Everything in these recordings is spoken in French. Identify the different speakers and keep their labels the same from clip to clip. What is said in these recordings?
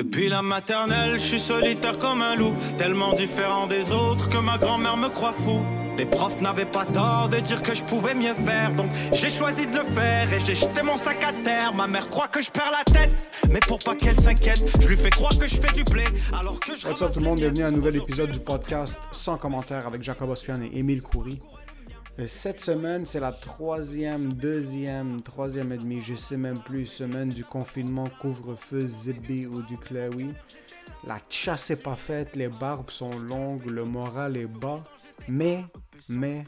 Speaker 1: Depuis la maternelle, je suis solitaire comme un loup, tellement différent des autres que ma grand-mère me croit fou. Les profs n'avaient pas tort de dire que je pouvais mieux faire, donc j'ai choisi de le faire et j'ai jeté mon sac à terre. Ma mère croit que je perds la tête, mais pour pas qu'elle s'inquiète, je lui fais croire que je fais du blé alors que je
Speaker 2: What's up tout le monde, bienvenue à un nouvel épisode du podcast sans commentaire avec Jacob Ospian et Émile Coury. Euh, Cette semaine, c'est la troisième, deuxième, troisième et demi, je sais même plus, semaine du confinement, couvre-feu, zibi ou du claoui. La chasse est pas faite, les barbes sont longues, le moral est bas, mais, mais,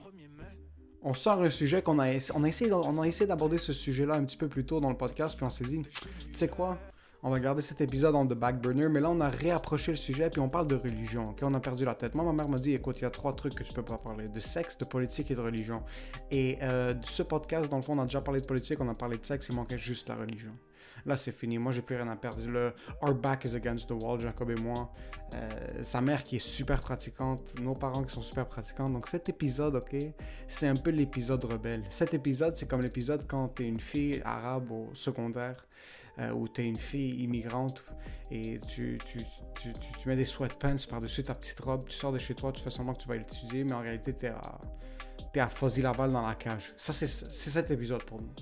Speaker 2: on sort un sujet qu'on a, essayé, a essayé d'aborder ce sujet-là un petit peu plus tôt dans le podcast, puis on s'est dit, tu sais quoi, on va garder cet épisode en the back burner, mais là on a réapproché le sujet puis on parle de religion. ok On a perdu la tête. Moi, ma mère m'a dit, écoute, il y a trois trucs que tu peux pas parler de sexe, de politique et de religion. Et euh, ce podcast, dans le fond, on a déjà parlé de politique, on a parlé de sexe, il manquait juste la religion. Là, c'est fini. Moi, j'ai plus rien à perdre. Le Our back is against the wall, Jacob et moi. Euh, sa mère qui est super pratiquante, nos parents qui sont super pratiquants. Donc, cet épisode, ok, c'est un peu l'épisode rebelle. Cet épisode, c'est comme l'épisode quand t'es une fille arabe au secondaire euh, où tu es une fille immigrante et tu, tu, tu, tu- mets des sweatpants par-dessus ta petite robe, tu sors de chez toi, tu fais semblant que tu vas l'étudier, mais en réalité, tu es à, t'es à Fuzzy Laval dans la cage. Ça, c'est cet épisode pour nous.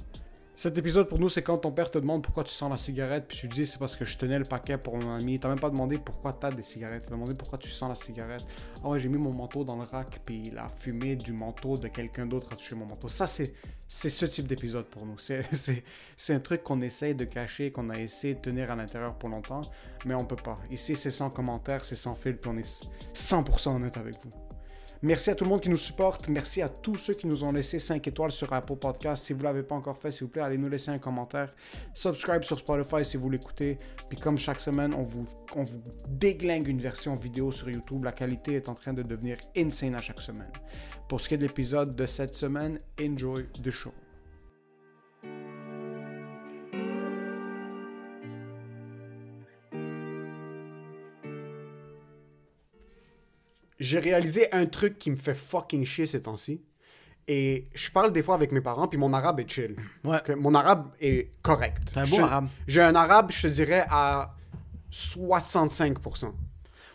Speaker 2: Cet épisode pour nous, c'est quand ton père te demande pourquoi tu sens la cigarette, puis tu dis c'est parce que je tenais le paquet pour mon ami. T'as même pas demandé pourquoi t'as des cigarettes, t'as demandé pourquoi tu sens la cigarette. Ah ouais, j'ai mis mon manteau dans le rack, puis la fumée du manteau de quelqu'un d'autre a touché mon manteau. Ça, c'est c'est ce type d'épisode pour nous. C'est- C'est c'est un truc qu'on essaye de cacher, qu'on a essayé de tenir à l'intérieur pour longtemps, mais on peut pas. Ici, c'est sans commentaires, c'est sans fil, puis on est 100% honnête avec vous. Merci à tout le monde qui nous supporte. Merci à tous ceux qui nous ont laissé 5 étoiles sur Apple Podcast. Si vous ne l'avez pas encore fait, s'il vous plaît, allez nous laisser un commentaire. Subscribe sur Spotify si vous l'écoutez. Puis comme chaque semaine, on vous, on vous déglingue une version vidéo sur YouTube. La qualité est en train de devenir insane à chaque semaine. Pour ce qui est de l'épisode de cette semaine, enjoy the show. J'ai réalisé un truc qui me fait fucking chier ces temps-ci. Et je parle des fois avec mes parents, puis mon arabe est chill.
Speaker 3: Ouais.
Speaker 2: Que mon arabe est correct.
Speaker 3: T'as un beau
Speaker 2: Je-
Speaker 3: arabe.
Speaker 2: J'ai un arabe, je te dirais, à 65%.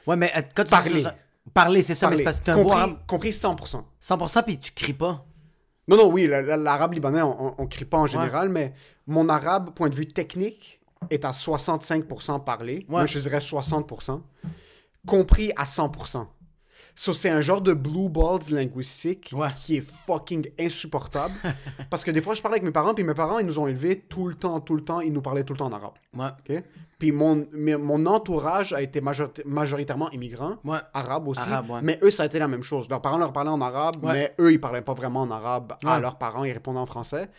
Speaker 3: Ouais, mais euh, quand tu
Speaker 2: Parler.
Speaker 3: dis ça- parler, c'est ça, mais c'est parce que t'as un
Speaker 2: compris,
Speaker 3: arabe.
Speaker 2: compris 100%.
Speaker 3: 100% puis tu cries pas.
Speaker 2: Non, non, oui, la- la- l'arabe libanais, on, on, on crie pas en général, mais mon arabe, point de vue technique, est à 65% parlé.
Speaker 3: Ouais.
Speaker 2: Moi, je dirais 60%. Compris à 100%. So, c'est un genre de blue balls linguistique
Speaker 3: Ouais.
Speaker 2: qui est fucking insupportable. parce que des fois, je parlais avec mes parents, puis mes parents, ils nous ont élevés tout le temps, tout le temps, ils nous parlaient tout le temps en arabe.
Speaker 3: Ouais.
Speaker 2: Puis mon, mon entourage a été majorita- majoritairement immigrant,
Speaker 3: Ouais.
Speaker 2: arabe aussi.
Speaker 3: Arabe, ouais.
Speaker 2: Mais eux, ça a été la même chose. Leurs parents leur parlaient en arabe, mais eux, ils parlaient pas vraiment en arabe à leurs parents, ils répondaient en français.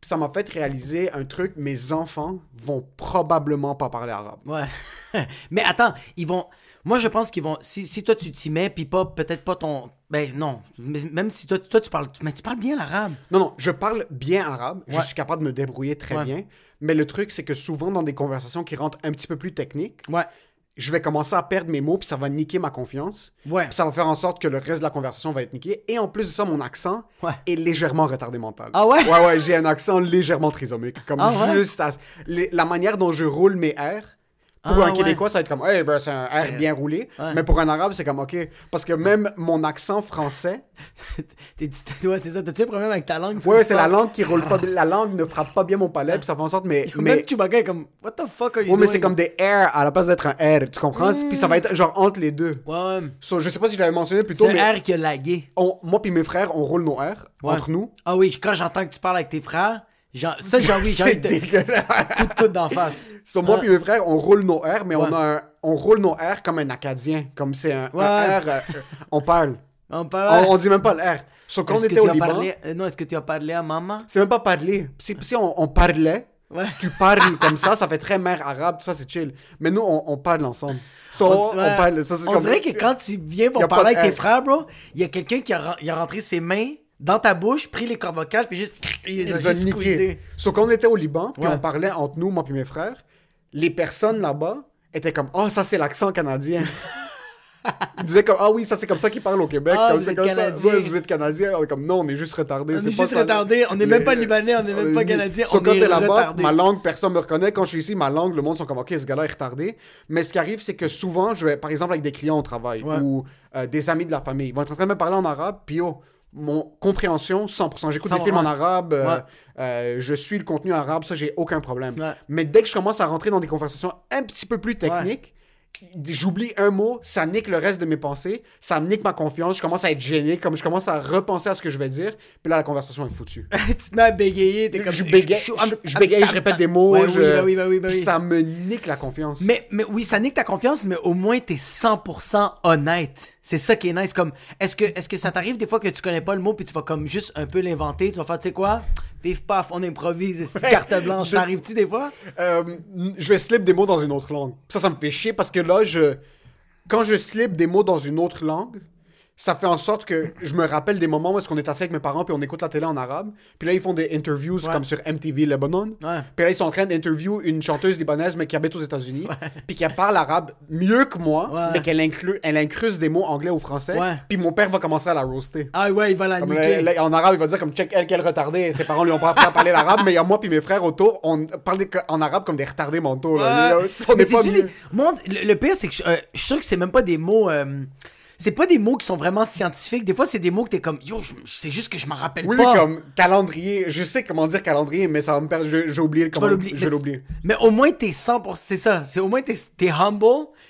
Speaker 2: Puis ça m'a fait réaliser un truc, mes enfants vont probablement pas parler arabe.
Speaker 3: Ouais. mais attends, ils vont. Moi, je pense qu'ils vont. Si, si toi, tu t'y mets, puis pas, peut-être pas ton. Ben non. Mais même si toi, toi tu parles. Mais tu parles bien l'arabe.
Speaker 2: Non, non, je parle bien arabe, je suis capable de me débrouiller très
Speaker 3: Ouais.
Speaker 2: bien. Mais le truc, c'est que souvent, dans des conversations qui rentrent un petit peu plus techniques,
Speaker 3: Ouais.
Speaker 2: je vais commencer à perdre mes mots, puis ça va niquer ma confiance.
Speaker 3: Ouais.
Speaker 2: Puis ça va faire en sorte que le reste de la conversation va être niqué. Et en plus de ça, mon accent
Speaker 3: Ouais.
Speaker 2: est légèrement retardé mental.
Speaker 3: Ah ouais?
Speaker 2: Ouais, ouais, j'ai un accent légèrement trisomique. Comme
Speaker 3: Ah
Speaker 2: juste à- La manière dont je roule mes R. Pour
Speaker 3: Ah
Speaker 2: un
Speaker 3: ouais.
Speaker 2: Québécois, ça va être comme, hey, ben, c'est un R bien roulé.
Speaker 3: Ouais.
Speaker 2: Mais pour un Arabe, c'est comme, OK. Parce que même mon accent français,
Speaker 3: ouais, c'est ça. T'as-tu un problème avec ta langue?
Speaker 2: ouais, c'est la langue qui roule pas, la langue ne frappe pas bien mon palais, puis ça fait en sorte, mais.
Speaker 3: Même
Speaker 2: mais...
Speaker 3: Chewbacca est comme. What the fuck are you
Speaker 2: Ouais, mais c'est comme des R à la place d'être un R, tu comprends? Puis ça va être genre entre les deux.
Speaker 3: Ouais, ouais.
Speaker 2: So, je sais pas si je l'avais mentionné plus tôt,
Speaker 3: C'est
Speaker 2: mais
Speaker 3: un R qui a lagué.
Speaker 2: on- moi puis mes frères, on roule nos R entre nous.
Speaker 3: Ah oui, quand j'entends que tu parles avec tes frères, genre, ça, j'ai envie, j'ai envie de coup de coude d'en face.
Speaker 2: So, moi
Speaker 3: Ouais.
Speaker 2: puis mes frères, on roule nos R, mais on a un- on roule nos R comme un Acadien, comme c'est un. R, euh, euh, on parle.
Speaker 3: On parle.
Speaker 2: On, on dit même pas le R. So, quand on
Speaker 3: Est-ce que
Speaker 2: était
Speaker 3: tu
Speaker 2: au
Speaker 3: as
Speaker 2: Liban,
Speaker 3: parlé... euh, Non, est-ce que tu as parlé à maman?
Speaker 2: c'est même pas parler. Si, si on, on parlait,
Speaker 3: Ouais.
Speaker 2: tu parles comme ça, ça fait très mère arabe, tout ça c'est chill. Mais nous, on, parle ensemble. So, on,
Speaker 3: ouais.
Speaker 2: parle, ça c'est
Speaker 3: On
Speaker 2: comme...
Speaker 3: dirait que quand tu viens pour parler avec tes frères, bro, il y a quelqu'un qui a rentré ses mains dans ta bouche, pris les cordes vocales, puis juste. Il les
Speaker 2: Il
Speaker 3: a
Speaker 2: nous a
Speaker 3: juste
Speaker 2: niqué.
Speaker 3: squeezés.
Speaker 2: So, quand on était au Liban, puis
Speaker 3: Ouais.
Speaker 2: on parlait entre nous, moi puis mes frères, les personnes là-bas étaient comme « Oh, ça c'est l'accent canadien ». Ils disaient comme ah oui ça c'est comme ça qu'ils parlent au Québec.
Speaker 3: Ah,
Speaker 2: comme
Speaker 3: vous êtes
Speaker 2: comme ça.
Speaker 3: Canadien.
Speaker 2: Ouais, vous êtes canadien. On est comme non on est juste retardé.
Speaker 3: On est juste
Speaker 2: ça.
Speaker 3: retardé, on n'est même pas libanais, on n'est même pas
Speaker 2: est-
Speaker 3: canadien,
Speaker 2: Sauf
Speaker 3: on
Speaker 2: quand t'es là-bas, ma langue, personne me reconnaît. Quand je suis ici, ma langue, le monde sont comme, OK, ce gars-là est retardé. Mais ce qui arrive, c'est que souvent, je vais, par exemple, avec des clients au travail
Speaker 3: Ouais.
Speaker 2: ou euh, des amis de la famille, ils vont être en train de me parler en arabe, puis oh, mon compréhension, 100%. J'écoute des
Speaker 3: 100%,
Speaker 2: films en arabe, euh,
Speaker 3: Ouais.
Speaker 2: euh, je suis le contenu arabe, ça, j'ai aucun problème.
Speaker 3: Ouais.
Speaker 2: Mais dès que je commence à rentrer dans des conversations un petit peu plus techniques, J'oublie un mot, ça nique le reste de mes pensées, ça me nique ma confiance, je commence à être gêné, comme je commence à repenser à ce que je vais dire, puis là la conversation est foutue.
Speaker 3: tu te mets à bégayer, t'es comme...
Speaker 2: je bégaye, je, je bégaye, je répète des mots, je-
Speaker 3: oui, bah oui, bah oui, bah
Speaker 2: ça me nique la confiance.
Speaker 3: Mais, mais oui, ça nique ta confiance, mais au moins t'es 100% honnête. C'est ça qui est nice. Comme, est-ce que, est-ce que ça t'arrive des fois que tu connais pas le mot puis tu vas comme juste un peu l'inventer, tu vas faire, tu sais quoi, pif paf, on improvise, c'est
Speaker 2: Ouais.
Speaker 3: carte blanche. Ça arrive-tu des fois?
Speaker 2: Euh, je vais slip des mots dans une autre langue. Ça, ça me fait chier parce que là, je... quand je slip des mots dans une autre langue, ça fait en sorte que je me rappelle des moments où est-ce qu'on est assis avec mes parents puis on écoute la télé en arabe. Puis là, ils font des interviews
Speaker 3: Ouais.
Speaker 2: comme sur MTV Lebanon.
Speaker 3: Ouais.
Speaker 2: Puis là, ils sont en train d'interviewer une chanteuse libanaise mais qui habite aux États-Unis. Puis qui parle arabe mieux que moi, mais qu'elle inclut, elle incruse des mots anglais ou français. Puis mon père va commencer à la roaster.
Speaker 3: Ah ouais, il va la
Speaker 2: Comme
Speaker 3: niquer.
Speaker 2: là, là, en arabe, il va dire comme check elle qu'elle retardée. Ses parents lui ont pas appris à parler l'arabe, mais il y a moi puis mes frères autour, on parle en arabe comme des retardés mentaux. Là. On
Speaker 3: Mais
Speaker 2: n'est pas mieux.
Speaker 3: les- le, le pire, c'est que je, euh, je suis sûr que c'est même pas des mots. euh, c'est pas des mots qui sont vraiment scientifiques. Des fois, c'est des mots que t'es comme, yo, c'est juste que je m'en rappelle
Speaker 2: Oui, oui,
Speaker 3: pas.
Speaker 2: comme calendrier. Je sais comment dire calendrier, mais ça va me perdre. je- J'ai oublié comment. Je vais l'oublier.
Speaker 3: Mais au moins, t'es 100%. C'est ça. C'est au moins, t'es t'es humble,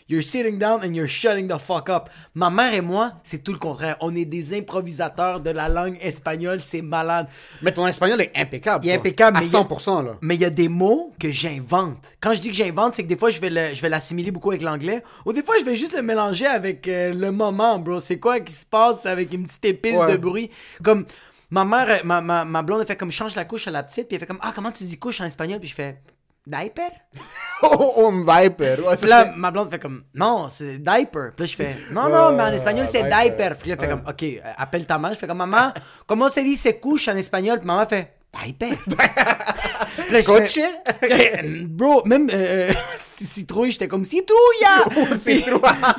Speaker 3: you're sitting down and you're shutting the fuck up. Ma mère et moi, c'est tout le contraire. On est des improvisateurs de la langue espagnole. C'est malade.
Speaker 2: Mais ton espagnol est impeccable.
Speaker 3: Il est impeccable,
Speaker 2: À
Speaker 3: mais il y a-
Speaker 2: 100%, là.
Speaker 3: Mais il y a des mots que j'invente. Quand je dis que j'invente, c'est que des fois, je vais le- je vais l'assimiler beaucoup avec l'anglais. Ou des fois, je vais juste le mélanger avec euh, le moment, bro. C'est quoi qui se passe avec une petite épice
Speaker 2: Ouais.
Speaker 3: de bruit? Comme ma mère, ma, ma, ma blonde, elle fait comme change la couche à la petite. Puis elle fait comme, ah, comment tu dis couche en espagnol? Puis je fais, diaper?
Speaker 2: Oh,
Speaker 3: là,
Speaker 2: c'est-
Speaker 3: ma blonde fait comme, non, c'est diaper. Puis là, je fais, non, non, mais en espagnol, c'est
Speaker 2: diaper.
Speaker 3: diaper. Puis là, elle fait comme, ok, appelle ta mère. Je fais comme, maman, comment se dit c'est couche en espagnol? Puis maman fait, Puis là,
Speaker 2: Coche?
Speaker 3: fais, Bro, même euh, si- citrouille, j'étais comme citrouilla! Puis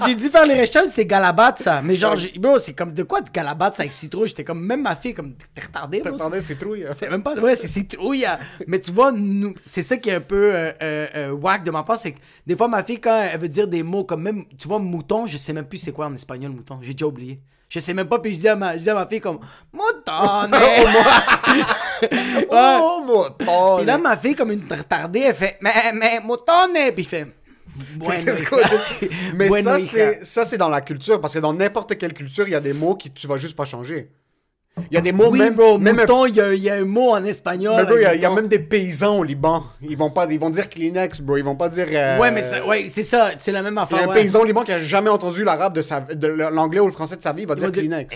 Speaker 3: J'ai dû faire les puis c'est galabatza. Mais genre, bro, c'est comme de quoi de galabatza avec citrouille? J'étais comme, même ma fille, comme, t'es retardé, bro.
Speaker 2: C'est trouille. hein.
Speaker 3: C'est même pas. Ouais, c'est citrouille. Mais tu vois, nous, c'est ça qui est un peu euh, euh, euh, whack de ma part. C'est que des fois, ma fille, quand elle veut dire des mots comme même, tu vois, mouton, je sais même plus c'est quoi en espagnol, mouton. J'ai déjà oublié. Je sais même pas, puis je dis à ma, je dis à ma fille comme mouton. Ouais.
Speaker 2: Oh, mon
Speaker 3: Puis là, ma fille, comme une retardée, elle fait mais, mais moutone. Puis je fais
Speaker 2: Mais ça, c'est ça, c'est dans la culture, parce que dans n'importe quelle culture, il y a des mots qui tu vas juste pas changer. Il y a des mots
Speaker 3: Oui,
Speaker 2: même.
Speaker 3: bro,
Speaker 2: même un-
Speaker 3: mouton, il y, a- il y a un mot en espagnol.
Speaker 2: Mais bro, il y, a- y même des paysans au Liban. Ils vont pas, ils vont dire Kleenex, bro. Ils vont pas dire. euh,
Speaker 3: Ouais, mais ça- ouais, c'est ça, c'est la même
Speaker 2: Il y a
Speaker 3: affaire.
Speaker 2: un
Speaker 3: ouais.
Speaker 2: paysan au Liban qui a jamais entendu l'arabe de sa, de l'anglais ou le français de sa vie, il va
Speaker 3: Il
Speaker 2: dire
Speaker 3: dire-
Speaker 2: Kleenex.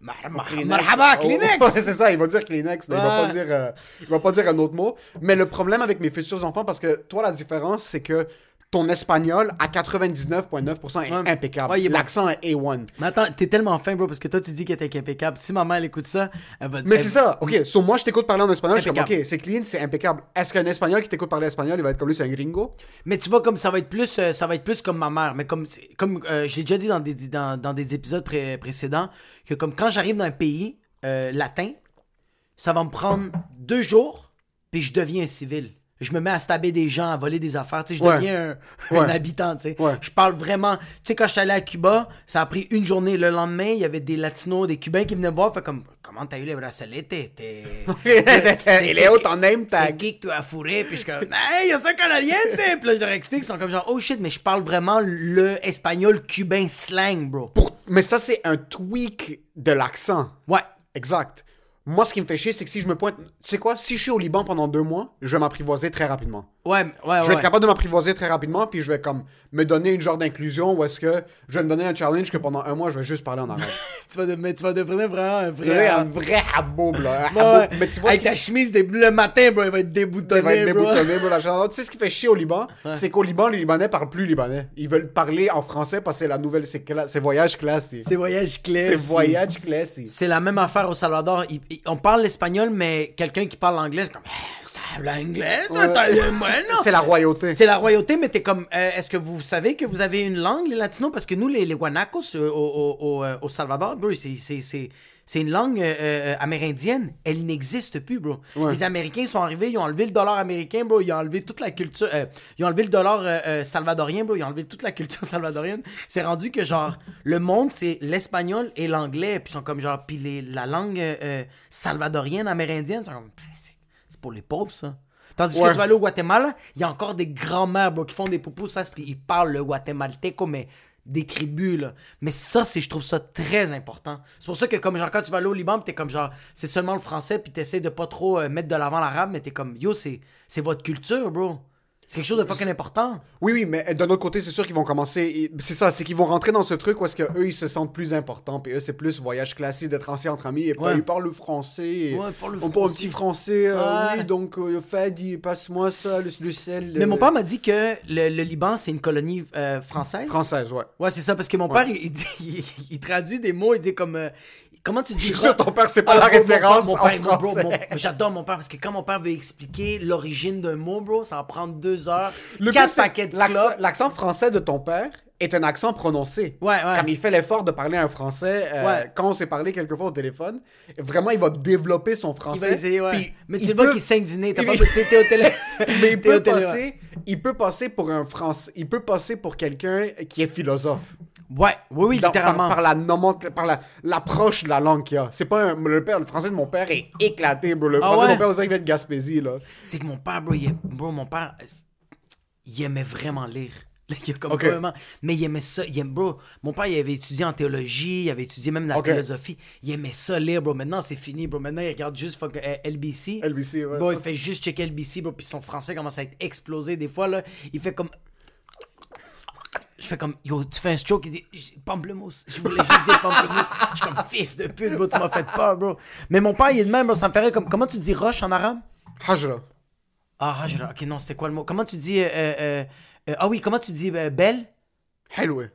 Speaker 3: Mar-
Speaker 2: Kleenex.
Speaker 3: Marhaba,
Speaker 2: Oh,
Speaker 3: Kleenex!
Speaker 2: c'est ça, il va dire Kleenex. Il va pas dire, euh, il va pas dire un autre mot. Mais le problème avec mes futurs enfants, parce que toi, la différence, c'est que ton espagnol à 99,9% est
Speaker 3: Ouais.
Speaker 2: impeccable.
Speaker 3: Ouais.
Speaker 2: L'accent est A1.
Speaker 3: Mais attends, t'es tellement fin, bro, parce que toi, tu dis qu'elle était impeccable. Si maman, elle écoute ça, elle va...
Speaker 2: Mais
Speaker 3: elle-
Speaker 2: c'est ça, ok. So, moi, je t'écoute parler en espagnol, je suis comme,
Speaker 3: Impeccable.
Speaker 2: ok, c'est clean, c'est impeccable. Est-ce qu'un espagnol qui t'écoute parler espagnol, il va être comme lui, c'est un gringo?
Speaker 3: Mais tu vois, comme ça va être plus, euh, ça va être plus comme ma mère. Mais comme, comme euh, j'ai déjà dit dans des, dans, dans des épisodes pré- précédents, que comme quand j'arrive dans un pays euh, latin, ça va me prendre deux jours, puis je deviens un civil. Je me mets à stabber des gens, à voler des affaires. Tu sais, je
Speaker 2: Ouais.
Speaker 3: deviens un,
Speaker 2: Ouais.
Speaker 3: un habitant. Tu sais.
Speaker 2: Ouais.
Speaker 3: Je parle vraiment. Tu sais, quand je suis allé à Cuba, ça a pris une journée. Le lendemain, il y avait des Latinos, des Cubains qui venaient me voir. Fait comme, comment t'as eu les bracelets? T'es. c'est-
Speaker 2: Il où ton name
Speaker 3: c'est
Speaker 2: tag?
Speaker 3: Qui que tu as fourré? Puis je suis comme, hey, y a ça canadien, tu sais. Puis là, je leur explique, ils sont comme genre, oh shit, mais je parle vraiment le espagnol cubain slang, bro.
Speaker 2: Pour- Mais ça, c'est un tweak de l'accent.
Speaker 3: Ouais.
Speaker 2: Exact. Moi, ce qui me fait chier, c'est que si je me pointe. Tu sais quoi, si je suis au Liban pendant deux mois, je vais m'apprivoiser très rapidement.
Speaker 3: Ouais, ouais, ouais.
Speaker 2: Je vais être capable de m'apprivoiser très rapidement, puis je vais comme me donner une genre d'inclusion où est-ce que je vais me donner un challenge que pendant un mois, je vais juste parler en arabe.
Speaker 3: tu, vas de- mais tu vas devenir vraiment un vrai.
Speaker 2: vais un vrai haboub, là. un
Speaker 3: Ouais,
Speaker 2: haboub.
Speaker 3: ouais.
Speaker 2: Mais tu vois,
Speaker 3: Avec ta chemise, des- le matin, bro, il va être déboutonné,
Speaker 2: il va être
Speaker 3: bro.
Speaker 2: déboutonné, bro, chanson. Tu sais ce qui fait chier au Liban? C'est qu'au Liban, les Libanais parlent plus libanais. Ils veulent parler en français parce que c'est la nouvelle. C'est cla- voyage classe.
Speaker 3: C'est voyage clé.
Speaker 2: C'est voyage classe.
Speaker 3: C'est la même affaire au Salvador. Ils- on parle l'espagnol, mais quelqu'un qui parle l'anglais, c'est comme. Eh.
Speaker 2: C'est la royauté.
Speaker 3: C'est la royauté, mais t'es comme. euh, Est-ce que vous savez que vous avez une langue, les latinos? Parce que nous, les, les Guanacos euh, au, au, au, euh, Salvador, bro, c'est- c'est une langue euh, euh, amérindienne. Elle n'existe plus, bro.
Speaker 2: Ouais.
Speaker 3: Les Américains sont arrivés, ils ont enlevé le dollar américain, bro. Ils ont enlevé toute la culture. euh, ils ont enlevé le dollar salvadorien, bro. Ils ont enlevé toute la culture salvadorienne. C'est rendu que, genre, le monde, c'est l'espagnol et l'anglais. Puis ils sont comme, genre, puis les- la langue salvadorienne, amérindienne, ils sont comme. C'est- C'est pour les pauvres, ça. Tandis que
Speaker 2: Ouais.
Speaker 3: tu vas aller au Guatemala, il y a encore des grands-mères bro, qui font des poupous, ça, puis ils parlent le guatémalteco, mais des tribus, là. Mais ça, c'est, je trouve ça très important. C'est pour ça que, comme, genre, quand tu vas aller au Liban, t'es comme, genre, c'est seulement le français, puis t'essaies de pas trop euh, mettre de l'avant l'arabe, mais t'es comme, yo, c'est, c'est votre culture, bro. C'est quelque chose de fucking important.
Speaker 2: Oui, oui, mais d'un autre côté, c'est sûr qu'ils vont commencer. C'est ça, c'est qu'ils vont rentrer dans ce truc où est-ce qu'eux, ils se sentent plus importants. Puis eux, c'est plus voyage classique, d'être assis entre amis. Et puis ils parlent le français.
Speaker 3: Ouais, ils parlent le
Speaker 2: on parle petit français. euh,
Speaker 3: Ouais.
Speaker 2: Oui, donc, euh, Fadi, passe-moi ça, le, le sel.
Speaker 3: Mais
Speaker 2: euh,
Speaker 3: mon père m'a dit que le, le Liban, c'est une colonie euh, française.
Speaker 2: Française, ouais.
Speaker 3: Ouais, c'est ça, parce que mon père, il, il dit, il, il traduit des mots, il dit comme. Comment tu
Speaker 2: Je
Speaker 3: dis
Speaker 2: suis sûr, ton père, c'est pas
Speaker 3: Ah,
Speaker 2: la
Speaker 3: bro, mon
Speaker 2: référence
Speaker 3: père- mon
Speaker 2: en
Speaker 3: père,
Speaker 2: français.
Speaker 3: J'adore mon père parce que quand mon père veut expliquer l'origine d'un mot, bro, ça va prendre deux heures,
Speaker 2: Le
Speaker 3: quatre paquets de
Speaker 2: l'accent- français de ton père est un accent prononcé.
Speaker 3: Ouais, ouais.
Speaker 2: Comme il fait l'effort de parler un français, euh,
Speaker 3: Ouais.
Speaker 2: quand on s'est parlé quelquefois au téléphone, vraiment, il va développer son
Speaker 3: Il
Speaker 2: français.
Speaker 3: va essayer, ouais.
Speaker 2: Puis
Speaker 3: Mais
Speaker 2: il
Speaker 3: tu le vois qu'il saigne du nez, t'as
Speaker 2: il-
Speaker 3: pas t'es au télé.
Speaker 2: Mais il peut, passer, il peut passer pour un français, il peut passer pour quelqu'un qui est philosophe.
Speaker 3: Ouais, oui, oui,
Speaker 2: Dans-
Speaker 3: littéralement.
Speaker 2: par la par la- l'approche de la langue qu'il y a. C'est pas un- le père, le français de mon père est éclaté, bro. Le
Speaker 3: Ah
Speaker 2: français
Speaker 3: ouais?
Speaker 2: de mon père, on dirait qu'il vient de Gaspésie, là.
Speaker 3: C'est que mon père, bro, il, bro, mon père, il aimait vraiment lire. Il a comme
Speaker 2: Ok.
Speaker 3: vraiment- mais il aimait ça. Il aime, bro. Mon père, il avait étudié en théologie, il avait étudié même la
Speaker 2: Ok.
Speaker 3: philosophie. Il aimait ça lire, bro. Maintenant, c'est fini, bro. Maintenant, il regarde juste fuck, euh, LBC.
Speaker 2: LBC, ouais.
Speaker 3: Bro, il fait juste checker LBC, bro. Puis son français commence à être explosé. Des fois, là, il fait comme. Je fais comme, yo, tu fais un stroke, il dit, pamplemousse. Je voulais juste dire pamplemousse. Je suis comme, fils de pute, bro, tu m'as fait peur, bro. Mais mon père, il est de même, bro, ça me ferait comme, comment tu dis roche en arabe?
Speaker 2: Hajra.
Speaker 3: Ah, Hajra. Ok, non, c'était quoi le mot? Comment tu dis. euh, euh, euh, ah oui, comment tu dis belle?
Speaker 2: Helwe.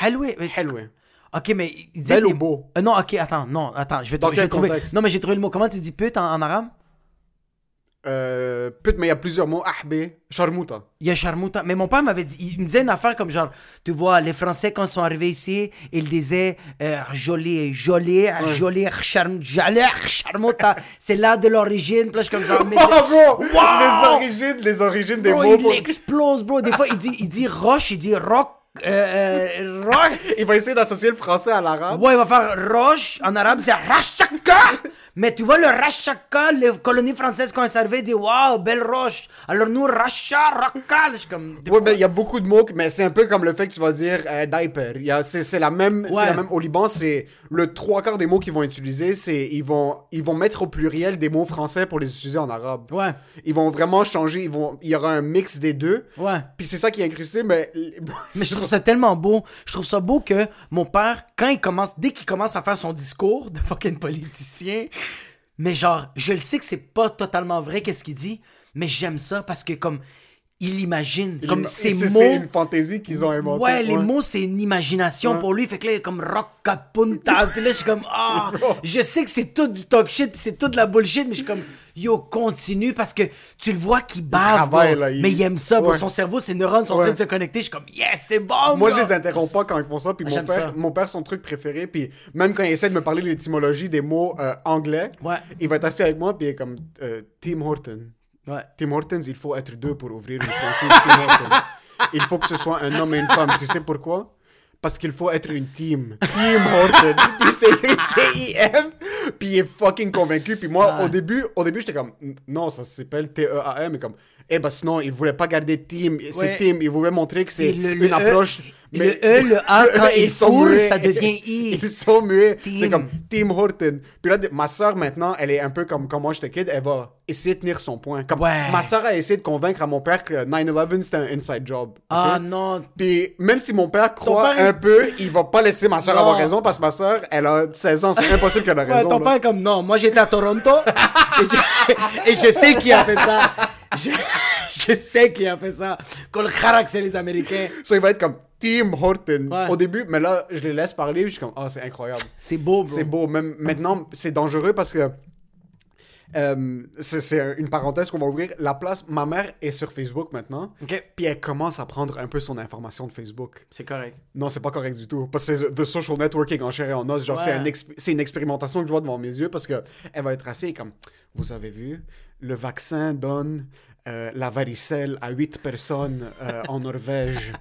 Speaker 3: Halwe. euh,
Speaker 2: Helwe.
Speaker 3: Ok, mais. il disait
Speaker 2: Belle ou beau?
Speaker 3: Non, ok, attends, non, attends, je vais,
Speaker 2: Dans
Speaker 3: trouver- je vais trouver. Non, mais j'ai trouvé le mot. Comment tu dis pute en, en arabe?
Speaker 2: Euh, pute, mais il y a plusieurs mots. Ahbé, charmouta.
Speaker 3: Il y a charmouta. Mais mon père m'avait dit, il me disait une affaire comme genre, tu vois, les Français quand ils sont arrivés ici, ils disaient euh, joli, joli, joli, joli, charmouta. C'est là de l'origine. Puis là, je suis comme genre, mais.
Speaker 2: Bro!
Speaker 3: Wow!
Speaker 2: Les origines, les origines des
Speaker 3: Bro,
Speaker 2: mots.
Speaker 3: il
Speaker 2: bro.
Speaker 3: explose, bro. Des fois, il dit, il dit roche, il dit rock, euh, euh, rock.
Speaker 2: Il va essayer d'associer le français à l'arabe.
Speaker 3: Ouais, il va faire roche. En arabe, c'est rachaka. Mais tu vois, le rachaka, les colonies françaises, quand elles arrivaient, disent waouh, belle roche. Alors nous, racha, suis comme.
Speaker 2: Ouais, ben il y a beaucoup de mots, mais c'est un peu comme le fait que tu vas dire euh, diaper. C'est la même,
Speaker 3: Ouais.
Speaker 2: la même. Au Liban, c'est le trois quarts des mots qu'ils vont utiliser, c'est ils vont, ils vont mettre au pluriel des mots français pour les utiliser en arabe.
Speaker 3: Ouais,
Speaker 2: Ils vont vraiment changer. Ils vont, il y aura un mix des deux.
Speaker 3: ouais.
Speaker 2: Puis c'est ça qui est incrusté, mais
Speaker 3: Mais je trouve ça tellement beau. Je trouve ça beau que mon père, quand il commence, dès qu'il commence à faire son discours de fucking politicien, mais genre, je le sais que c'est pas totalement vrai qu'est-ce qu'il dit, mais j'aime ça parce que comme il imagine, comme ces
Speaker 2: c'est
Speaker 3: mots.
Speaker 2: c'est une fantaisie qu'ils ont inventée.
Speaker 3: Ouais, les mots, c'est une imagination
Speaker 2: Ouais.
Speaker 3: pour lui. Fait que là, il est comme rockapunta. Puis là, je suis comme, ah, je sais que c'est tout du talk shit, puis c'est tout de la bullshit, mais je suis comme, yo, continue parce que tu le vois qu'il bave,
Speaker 2: travaille,
Speaker 3: bro.
Speaker 2: là, il-
Speaker 3: mais il aime ça.
Speaker 2: Ouais.
Speaker 3: Son cerveau, ses neurones sont en
Speaker 2: Ouais.
Speaker 3: train de se connecter. Je suis comme, yes, c'est bon,
Speaker 2: Moi,
Speaker 3: bro.
Speaker 2: je les interromps pas quand ils font ça. Puis
Speaker 3: Ah,
Speaker 2: mon
Speaker 3: ça.
Speaker 2: père, mon père, son truc préféré. Puis même quand il essaie de me parler l'étymologie des mots euh, anglais,
Speaker 3: Ouais.
Speaker 2: il va être assis avec moi. Puis il est comme euh, Tim Horton. Tim Hortons, il faut être deux pour ouvrir une franchise Tim Hortons. Il faut que ce soit un homme et une femme. Tu sais pourquoi? Parce qu'il faut être une team. Team Horton. Puis c'est T-I-M. Puis il est fucking convaincu. Puis moi,
Speaker 3: Ah.
Speaker 2: au début, au début j'étais comme, non, ça s'appelle T-E-A-M. Mais comme, eh ben sinon, il voulait pas garder team. C'est
Speaker 3: Ouais.
Speaker 2: team. Il voulait montrer que c'est
Speaker 3: le-
Speaker 2: une
Speaker 3: le E-
Speaker 2: approche.
Speaker 3: Le E, le A, quand il
Speaker 2: Ils sont muets.
Speaker 3: ça devient I.
Speaker 2: Ils sont muets. C'est comme Team Horton. Puis là, ma soeur, maintenant, elle est un peu comme quand moi j'étais kid. Elle va essayer de tenir son point. Comme
Speaker 3: Ouais.
Speaker 2: Ma soeur a essayé de convaincre à mon père que 9-11 c'était un inside job.
Speaker 3: Ah non.
Speaker 2: Puis même si mon père croit
Speaker 3: père,
Speaker 2: un peu, il va pas laisser ma soeur
Speaker 3: Non.
Speaker 2: avoir raison parce que ma soeur, elle a 16 ans. C'est impossible qu'elle ait
Speaker 3: Ouais,
Speaker 2: raison.
Speaker 3: ton
Speaker 2: là.
Speaker 3: père est comme non, moi j'étais à Toronto et, je, et je sais qui a fait ça. Je, je sais qui a fait ça. Qu'on le carac, c'est les Américains.
Speaker 2: Ça, il va être comme Team Horton
Speaker 3: Ouais.
Speaker 2: au début, mais là, je les laisse parler. Je suis comme, ah, c'est incroyable.
Speaker 3: C'est beau, bro.
Speaker 2: C'est beau. Même maintenant, c'est dangereux parce que Euh, c'est c'est un- une parenthèse qu'on va ouvrir. La place, ma mère est sur Facebook maintenant.
Speaker 3: Ok,
Speaker 2: Puis elle commence à prendre un peu son information de Facebook.
Speaker 3: c'est correct.
Speaker 2: Non, c'est pas correct du tout. Parce que c'est the social networking en chair et en os. Genre,
Speaker 3: Ouais.
Speaker 2: c'est un une expérimentation que je vois devant mes yeux parce que elle va être assez comme, vous avez vu, le vaccin donne euh, la varicelle à 8 personnes euh, en Norvège.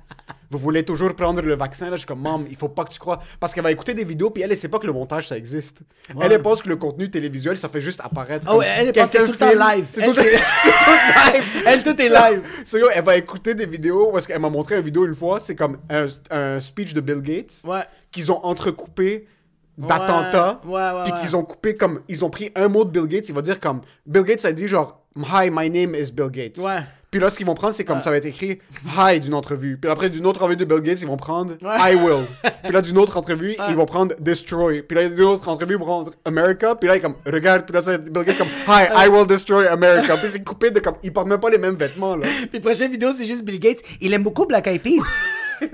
Speaker 2: Vous voulez toujours prendre le vaccin? Là, je suis comme, maman, il faut pas que tu crois. Parce qu'elle va écouter des vidéos, puis elle, elle sait pas que le montage, ça existe.
Speaker 3: Ouais.
Speaker 2: Elle, elle pense que le contenu télévisuel, ça fait juste apparaître.
Speaker 3: Ouais, elle pense que c'est tout le temps live.
Speaker 2: C'est
Speaker 3: Elle,
Speaker 2: tout, tout live.
Speaker 3: Elle, tout est live.
Speaker 2: So, yo, elle va écouter des vidéos parce qu'elle m'a montré une vidéo une fois, c'est comme un, un speech de Bill Gates
Speaker 3: Ouais.
Speaker 2: qu'ils ont entrecoupé d'attentats,
Speaker 3: Ouais, ouais,
Speaker 2: puis qu'ils ont coupé comme ils ont pris un mot de Bill Gates, il va dire comme Bill Gates a dit genre Hi, my name is Bill Gates.
Speaker 3: Ouais.
Speaker 2: Puis là, ce qu'ils vont prendre, c'est comme ça va être écrit Hi d'une entrevue. Puis après, d'une autre entrevue de Bill Gates, ils vont prendre
Speaker 3: Ouais.
Speaker 2: I will. Puis là, d'une autre entrevue, ils vont prendre Destroy. Puis là, d'une autre entrevue, ils vont prendre America. Puis là, il est comme Regarde. Puis là, ça Bill Gates comme Hi, I will destroy America. Puis c'est coupé de comme. Ils portent même pas les mêmes vêtements, là.
Speaker 3: Puis prochaine vidéo, c'est juste Bill Gates. Il aime beaucoup Black Eyed Peas.